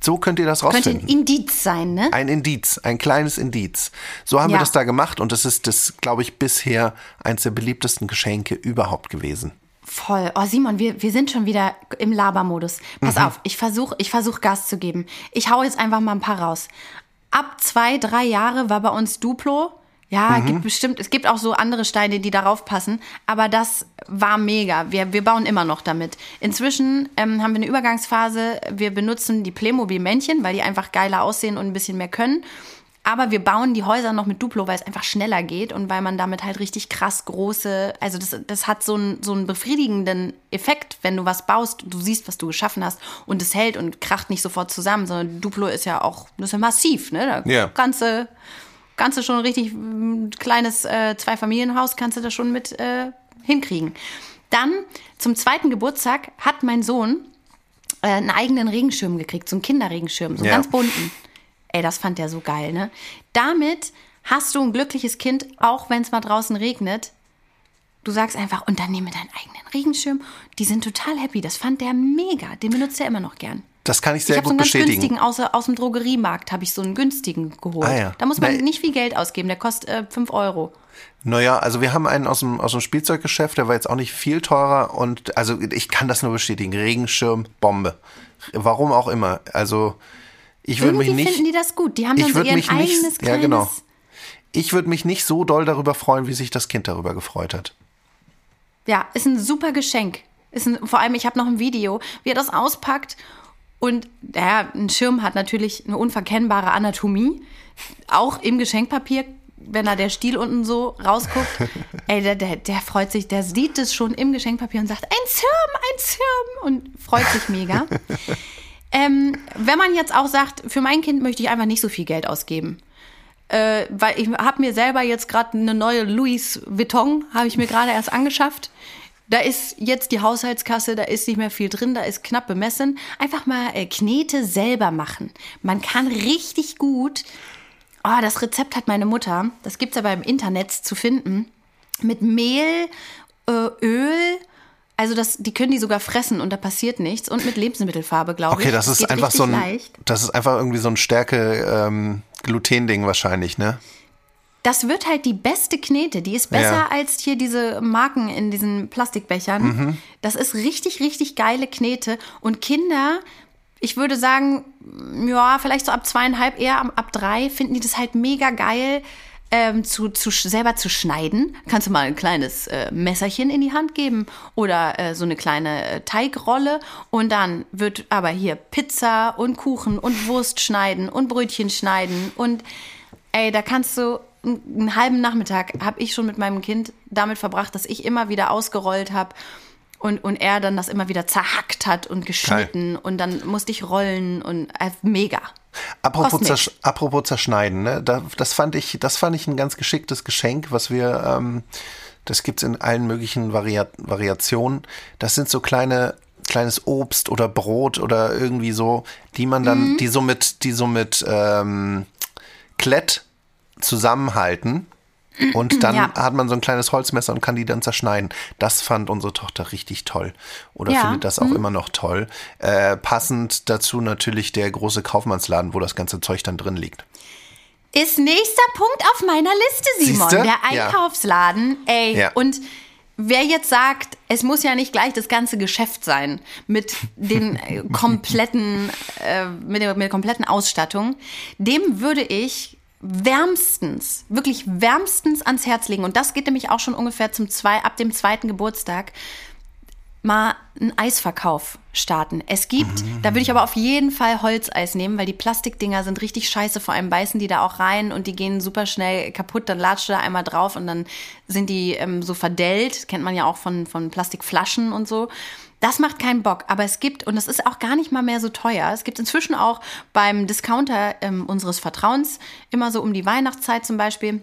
so könnt ihr das könnte rausfinden. ein Indiz sein, ne? Ein Indiz, ein kleines Indiz. So haben wir Ja. das da gemacht und das ist das, glaube ich, bisher eins der beliebtesten Geschenke überhaupt gewesen. Voll. Oh, Simon, wir, wir sind schon wieder im Labermodus. Pass auf, ich versuche ich versuch Gas zu geben. Ich hau jetzt einfach mal ein paar raus. Ab zwei, drei Jahre war bei uns Duplo. Ja, gibt bestimmt, es gibt auch so andere Steine, die darauf passen, aber das war mega. Wir, wir bauen immer noch damit. Inzwischen ähm, haben wir eine Übergangsphase. Wir benutzen die Playmobil-Männchen, weil die einfach geiler aussehen und ein bisschen mehr können. Aber wir bauen die Häuser noch mit Duplo, weil es einfach schneller geht und weil man damit halt richtig krass große, also das, das hat so einen, so einen befriedigenden Effekt, wenn du was baust, du siehst, was du geschaffen hast und es hält und kracht nicht sofort zusammen, sondern Duplo ist ja auch, das ist ja massiv, ne? Da Ja. du, kannst du schon ein richtig mm, kleines äh, Zweifamilienhaus, kannst du das schon mit äh, hinkriegen. Dann zum zweiten Geburtstag hat mein Sohn äh, einen eigenen Regenschirm gekriegt, so einen Kinderregenschirm, so einen Ja. ganz bunten. Ey, das fand der so geil, ne? Damit hast du ein glückliches Kind, auch wenn es mal draußen regnet. Du sagst einfach, und dann nehme deinen eigenen Regenschirm. Die sind total happy. Das fand der mega. Den benutzt er immer noch gern. Das kann ich Ich sehr habe so gut einen ganz bestätigen. günstigen aus, aus dem Drogeriemarkt, habe ich so einen günstigen geholt. Ah, ja. Da muss man Nee. nicht viel Geld ausgeben. Der kostet äh, 5 Euro. Naja, also wir haben einen aus dem, aus dem Spielzeuggeschäft, der war jetzt auch nicht viel teurer und also ich kann das nur bestätigen. Regenschirm, Bombe. Warum auch immer. Also ich würde mich nicht. finden die das gut. Die haben dann ich so ihr eigenes nicht. Ja, genau. Ich würde mich nicht so doll darüber freuen, wie sich das Kind darüber gefreut hat. Ja, ist ein super Geschenk. Ist ein, vor allem, ich habe noch ein Video, wie er das auspackt. Und ja, ein Schirm hat natürlich eine unverkennbare Anatomie. Auch im Geschenkpapier, wenn da der Stiel unten so rausguckt. (laughs) Ey, der, der, der freut sich, der sieht es schon im Geschenkpapier und sagt, ein Schirm, ein Schirm. Und freut sich mega. (laughs) ähm, wenn man jetzt auch sagt, für mein Kind möchte ich einfach nicht so viel Geld ausgeben äh, weil ich habe mir selber jetzt gerade eine neue Louis Vuitton, habe ich mir gerade erst angeschafft. Da ist jetzt die Haushaltskasse, da ist nicht mehr viel drin, da ist knapp bemessen. Einfach mal äh, Knete selber machen. Man kann richtig gut, oh, das Rezept hat meine Mutter, das gibt's aber im Internet zu finden, mit Mehl, äh, Öl, also das, die können die sogar fressen und da passiert nichts. Und mit Lebensmittelfarbe, glaube ich. Okay, das ist geht einfach so ein, leicht. das ist einfach irgendwie so ein Stärke ähm, Gluten-Ding wahrscheinlich, ne? Das wird halt die beste Knete. Die ist besser Ja. als hier diese Marken in diesen Plastikbechern. Das ist richtig, richtig geile Knete. Und Kinder, ich würde sagen, ja, vielleicht so ab zweieinhalb, eher ab- drei, finden die das halt mega geil. ähm, zu, zu selber zu schneiden. Kannst du mal ein kleines äh, Messerchen in die Hand geben oder äh, so eine kleine äh, Teigrolle und dann wird aber hier Pizza und Kuchen und Wurst schneiden und Brötchen schneiden und ey, da kannst du einen halben Nachmittag habe ich schon mit meinem Kind damit verbracht, dass ich immer wieder ausgerollt habe und, und er dann das immer wieder zerhackt hat und geschnitten und dann musste ich rollen und äh, mega. Apropos, zersch apropos zerschneiden, ne? da, das, fand ich, das fand ich ein ganz geschicktes Geschenk, was wir, ähm, das gibt's in allen möglichen Varia Variationen. Das sind so kleine, kleines Obst oder Brot oder irgendwie so, die man dann, Mhm. die so mit, die so mit ähm, Klett zusammenhalten. Und (clears throat) dann Ja. hat man so ein kleines Holzmesser und kann die dann zerschneiden. Das fand unsere Tochter richtig toll. Oder Ja, findet das auch immer noch toll. Äh, passend dazu natürlich der große Kaufmannsladen, wo das ganze Zeug dann drin liegt. Ist nächster Punkt auf meiner Liste, Simon. Siehste? Der Ja. Einkaufsladen. Ey, Ja. und wer jetzt sagt, es muss ja nicht gleich das ganze Geschäft sein mit den äh, (laughs) kompletten, äh, mit, der, mit der kompletten Ausstattung, dem würde ich wärmstens, wirklich wärmstens ans Herz legen. Und das geht nämlich auch schon ungefähr zum zwei, ab dem zweiten Geburtstag mal einen Eisverkauf starten. Es gibt, da würde ich aber auf jeden Fall Holzeis nehmen, weil die Plastikdinger sind richtig scheiße, vor allem beißen die da auch rein und die gehen super schnell kaputt. Dann latscht du da einmal drauf und dann sind die ähm, so verdellt. Kennt man ja auch von, von Plastikflaschen und so. Das macht keinen Bock, aber es gibt, und das ist auch gar nicht mal mehr so teuer, es gibt inzwischen auch beim Discounter ähm, unseres Vertrauens, immer so um die Weihnachtszeit zum Beispiel,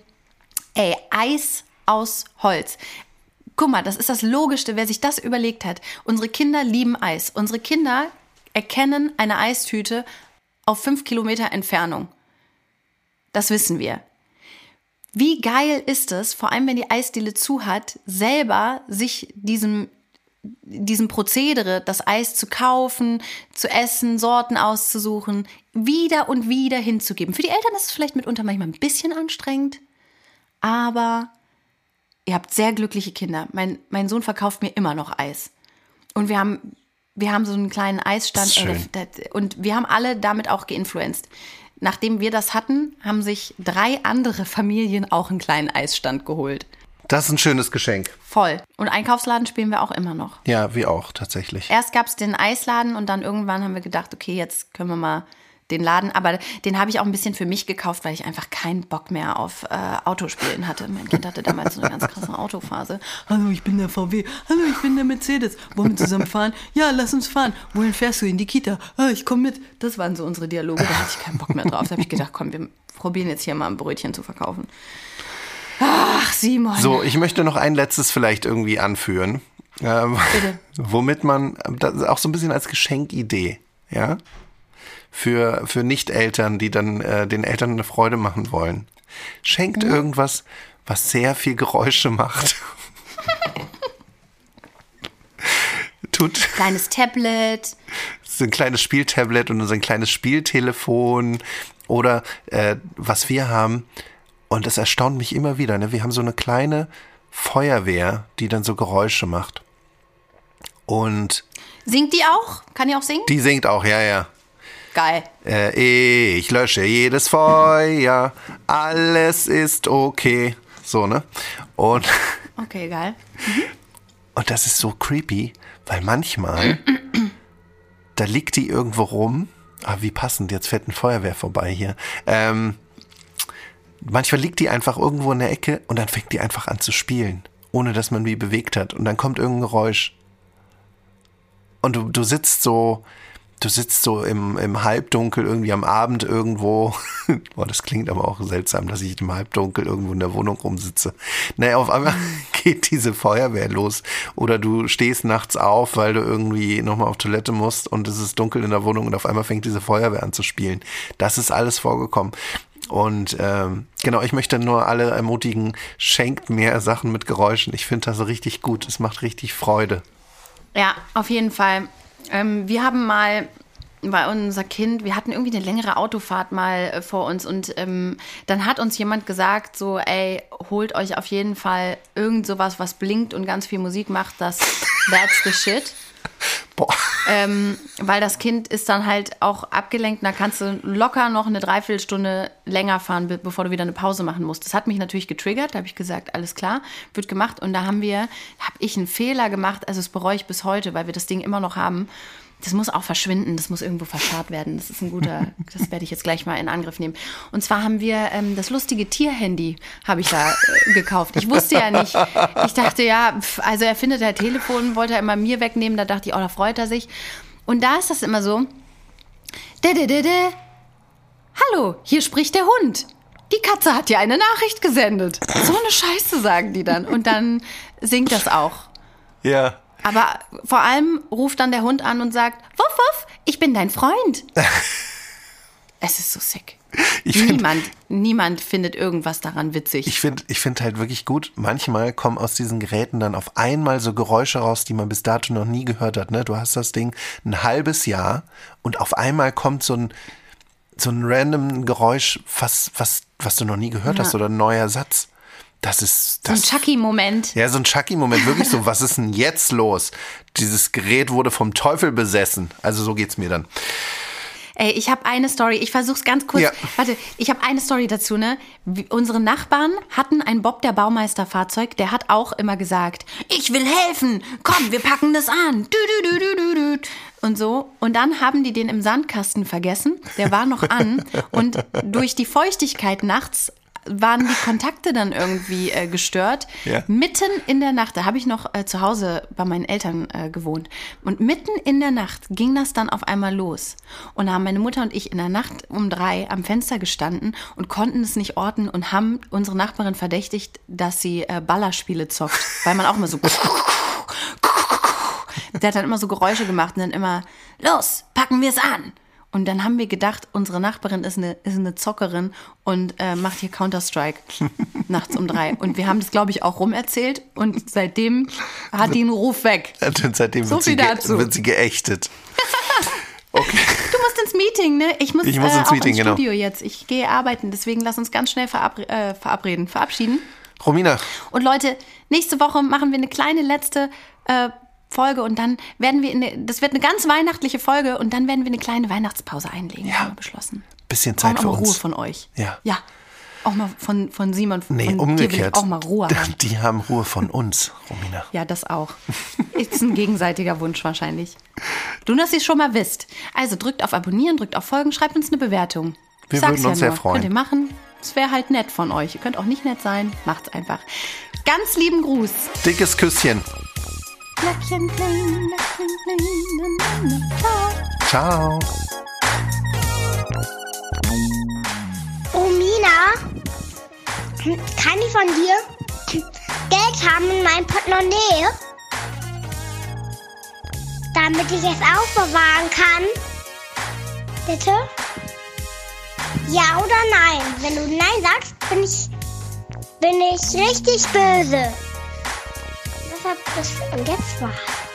ey, Eis aus Holz. Guck mal, das ist das Logischste, wer sich das überlegt hat. Unsere Kinder lieben Eis. Unsere Kinder erkennen eine Eistüte auf fünf Kilometer Entfernung. Das wissen wir. Wie geil ist es, vor allem wenn die Eisdiele zu hat, selber sich diesem diesem Prozedere, das Eis zu kaufen, zu essen, Sorten auszusuchen, wieder und wieder hinzugeben. Für die Eltern ist es vielleicht mitunter manchmal ein bisschen anstrengend, aber ihr habt sehr glückliche Kinder. Mein, mein Sohn verkauft mir immer noch Eis. Und wir haben, wir haben so einen kleinen Eisstand. Ey, das- das- Und wir haben alle damit auch geinfluenced. Nachdem wir das hatten, haben sich drei andere Familien auch einen kleinen Eisstand geholt. Das ist ein schönes Geschenk. Voll. Und Einkaufsladen spielen wir auch immer noch. Ja, wir auch tatsächlich. Erst gab es den Eisladen und dann irgendwann haben wir gedacht, okay, jetzt können wir mal den Laden. Aber den habe ich auch ein bisschen für mich gekauft, weil ich einfach keinen Bock mehr auf äh, Autospielen hatte. Mein Kind hatte damals so eine ganz krasse Autophase. Hallo, ich bin der VW. Hallo, ich bin der Mercedes. Wollen wir zusammen fahren? Ja, lass uns fahren. Wohin fährst du? In die Kita. Ah, ich komme mit. Das waren so unsere Dialoge. Da hatte ich keinen Bock mehr drauf. Da habe ich gedacht, komm, wir probieren jetzt hier mal ein Brötchen zu verkaufen. Ach, Simon. So, ich möchte noch ein letztes vielleicht irgendwie anführen. Ähm, Bitte. Womit man, das ist auch so ein bisschen als Geschenkidee, ja, für, für Nicht-Eltern, die dann äh, den Eltern eine Freude machen wollen. Schenkt irgendwas, was sehr viel Geräusche macht. (laughs) Tut Kleines Tablet. so ein kleines Spieltablet und so ein kleines Spieltelefon oder äh, was wir haben. Und das erstaunt mich immer wieder. Ne? Wir haben so eine kleine Feuerwehr, die dann so Geräusche macht. Und Singt die auch? Kann die auch singen? die singt auch, ja, ja. Geil. Äh, ich lösche jedes Feuer, alles ist okay. So, ne? Und, (laughs) Okay, geil. und das ist so creepy, weil manchmal, da liegt die irgendwo rum. Ah, wie passend, jetzt fährt ein Feuerwehr vorbei hier. Ähm, manchmal liegt die einfach irgendwo in der Ecke und dann fängt die einfach an zu spielen, ohne dass man die bewegt hat. Und dann kommt irgendein Geräusch. Und du, du sitzt so, du sitzt so im, im Halbdunkel irgendwie am Abend irgendwo. (laughs) Boah, das klingt aber auch seltsam, dass ich im Halbdunkel irgendwo in der Wohnung rumsitze. Naja, auf einmal (laughs) geht diese Feuerwehr los. Oder du stehst nachts auf, weil du irgendwie nochmal auf Toilette musst und es ist dunkel in der Wohnung und auf einmal fängt diese Feuerwehr an zu spielen. Das ist alles vorgekommen. Und ähm, genau, ich möchte nur alle ermutigen, schenkt mehr Sachen mit Geräuschen. Ich finde das richtig gut. Es macht richtig Freude. Ja, auf jeden Fall. Ähm, wir haben mal bei unser Kind, wir hatten irgendwie eine längere Autofahrt mal äh, vor uns und ähm, dann hat uns jemand gesagt, so, ey, holt euch auf jeden Fall irgend sowas, was blinkt und ganz viel Musik macht, das (laughs) that's the shit. (laughs) Boah. ähm, weil das Kind ist dann halt auch abgelenkt. Da kannst du locker noch eine Dreiviertelstunde länger fahren, be- bevor du wieder eine Pause machen musst. Das hat mich natürlich getriggert. Da habe ich gesagt, alles klar, wird gemacht. Und da haben wir, habe ich einen Fehler gemacht. Also das bereue ich bis heute, weil wir das Ding immer noch haben. Das muss auch verschwinden, das muss irgendwo verscharrt werden. Das ist ein guter, (laughs) das werde ich jetzt gleich mal in Angriff nehmen. Und zwar haben wir ähm, das lustige Tierhandy, habe ich da äh, gekauft. Ich wusste ja nicht, ich dachte ja, pf, also er findet ein Telefon, wollte er immer mir wegnehmen, da dachte ich, oh, da freut er sich. Und da ist das immer so, dä, dä, dä, dä. hallo, hier spricht der Hund. Die Katze hat dir eine Nachricht gesendet. So eine Scheiße sagen die dann. Und dann singt das auch. Ja. Aber vor allem ruft dann der Hund an und sagt, wuff, wuff, ich bin dein Freund. (laughs) es ist so sick. Ich find- niemand, niemand findet irgendwas daran witzig. Ich finde ich find halt wirklich gut, manchmal kommen aus diesen Geräten dann auf einmal so Geräusche raus, die man bis dato noch nie gehört hat. Ne? Du hast das Ding ein halbes Jahr und auf einmal kommt so ein, so ein random Geräusch, was, was, was du noch nie gehört hast oder ein neuer Satz. Das ist so ein das. Chucky-Moment. ja, so ein Chucky-Moment, wirklich so, was ist denn jetzt los? Dieses Gerät wurde vom Teufel besessen. Also so geht's mir dann. Ey, ich habe eine Story. Ich versuch's ganz kurz. Ja. Warte, ich habe eine Story dazu, ne? Unsere Nachbarn hatten ein Bob der Baumeisterfahrzeug, der hat auch immer gesagt, ich will helfen. Komm, wir packen das an. Du, du, du. Und so. Und dann haben die den im Sandkasten vergessen. Der war noch an. Und durch die Feuchtigkeit nachts waren die Kontakte dann irgendwie äh, gestört. Ja. Mitten in der Nacht, da habe ich noch äh, zu Hause bei meinen Eltern äh, gewohnt. Und mitten in der Nacht ging das dann auf einmal los. Und da haben meine Mutter und ich in der Nacht um drei am Fenster gestanden und konnten es nicht orten und haben unsere Nachbarin verdächtigt, dass sie äh, Ballerspiele zockt. Weil man auch immer so. (laughs) Der hat dann immer so Geräusche gemacht und dann immer, los, packen wir es an. Und dann haben wir gedacht, unsere Nachbarin ist eine, ist eine Zockerin und äh, macht hier Counter-Strike (laughs) nachts um drei. Und wir haben das, glaube ich, auch rumerzählt und seitdem hat die einen Ruf weg. Und (laughs) seitdem So wird, sie dazu. wird sie geächtet. (laughs) Okay. Du musst ins Meeting, ne? Ich muss, Ich muss äh, ins auch Meeting, ins genau. Studio jetzt. Ich gehe arbeiten, deswegen lass uns ganz schnell verabre äh, verabreden, verabschieden. Romina, Und Leute, nächste Woche machen wir eine kleine letzte äh, Folge und dann werden wir, in eine, das wird eine ganz weihnachtliche Folge und dann werden wir eine kleine Weihnachtspause einlegen, Ja. haben wir beschlossen. bisschen Zeit auch für mal Ruhe uns. von euch. Ja. Ja. Auch mal von, von Simon, von Nee, umgekehrt. auch mal Ruhe (laughs) haben. Die haben Ruhe von uns, Romina. (laughs) Ja, das auch. Ist ein gegenseitiger Wunsch wahrscheinlich. Du, dass ihr es schon mal wisst. Also drückt auf Abonnieren, drückt auf Folgen, schreibt uns eine Bewertung. Wir Sag's würden uns sehr freuen. Könnt ihr machen. Es wäre halt nett von euch. Ihr könnt auch nicht nett sein. Macht's einfach. Ganz lieben Gruß. Dickes Küsschen. Glöckchen kling, Glöckchen kling, na, na, na, ciao. Ciao. Romina, kann ich von dir Geld haben in meinem Portemonnaie? Damit ich es aufbewahren kann? Bitte? Ja oder nein? Wenn du nein sagst, bin ich, bin ich richtig böse. Deshalb und jetzt war's.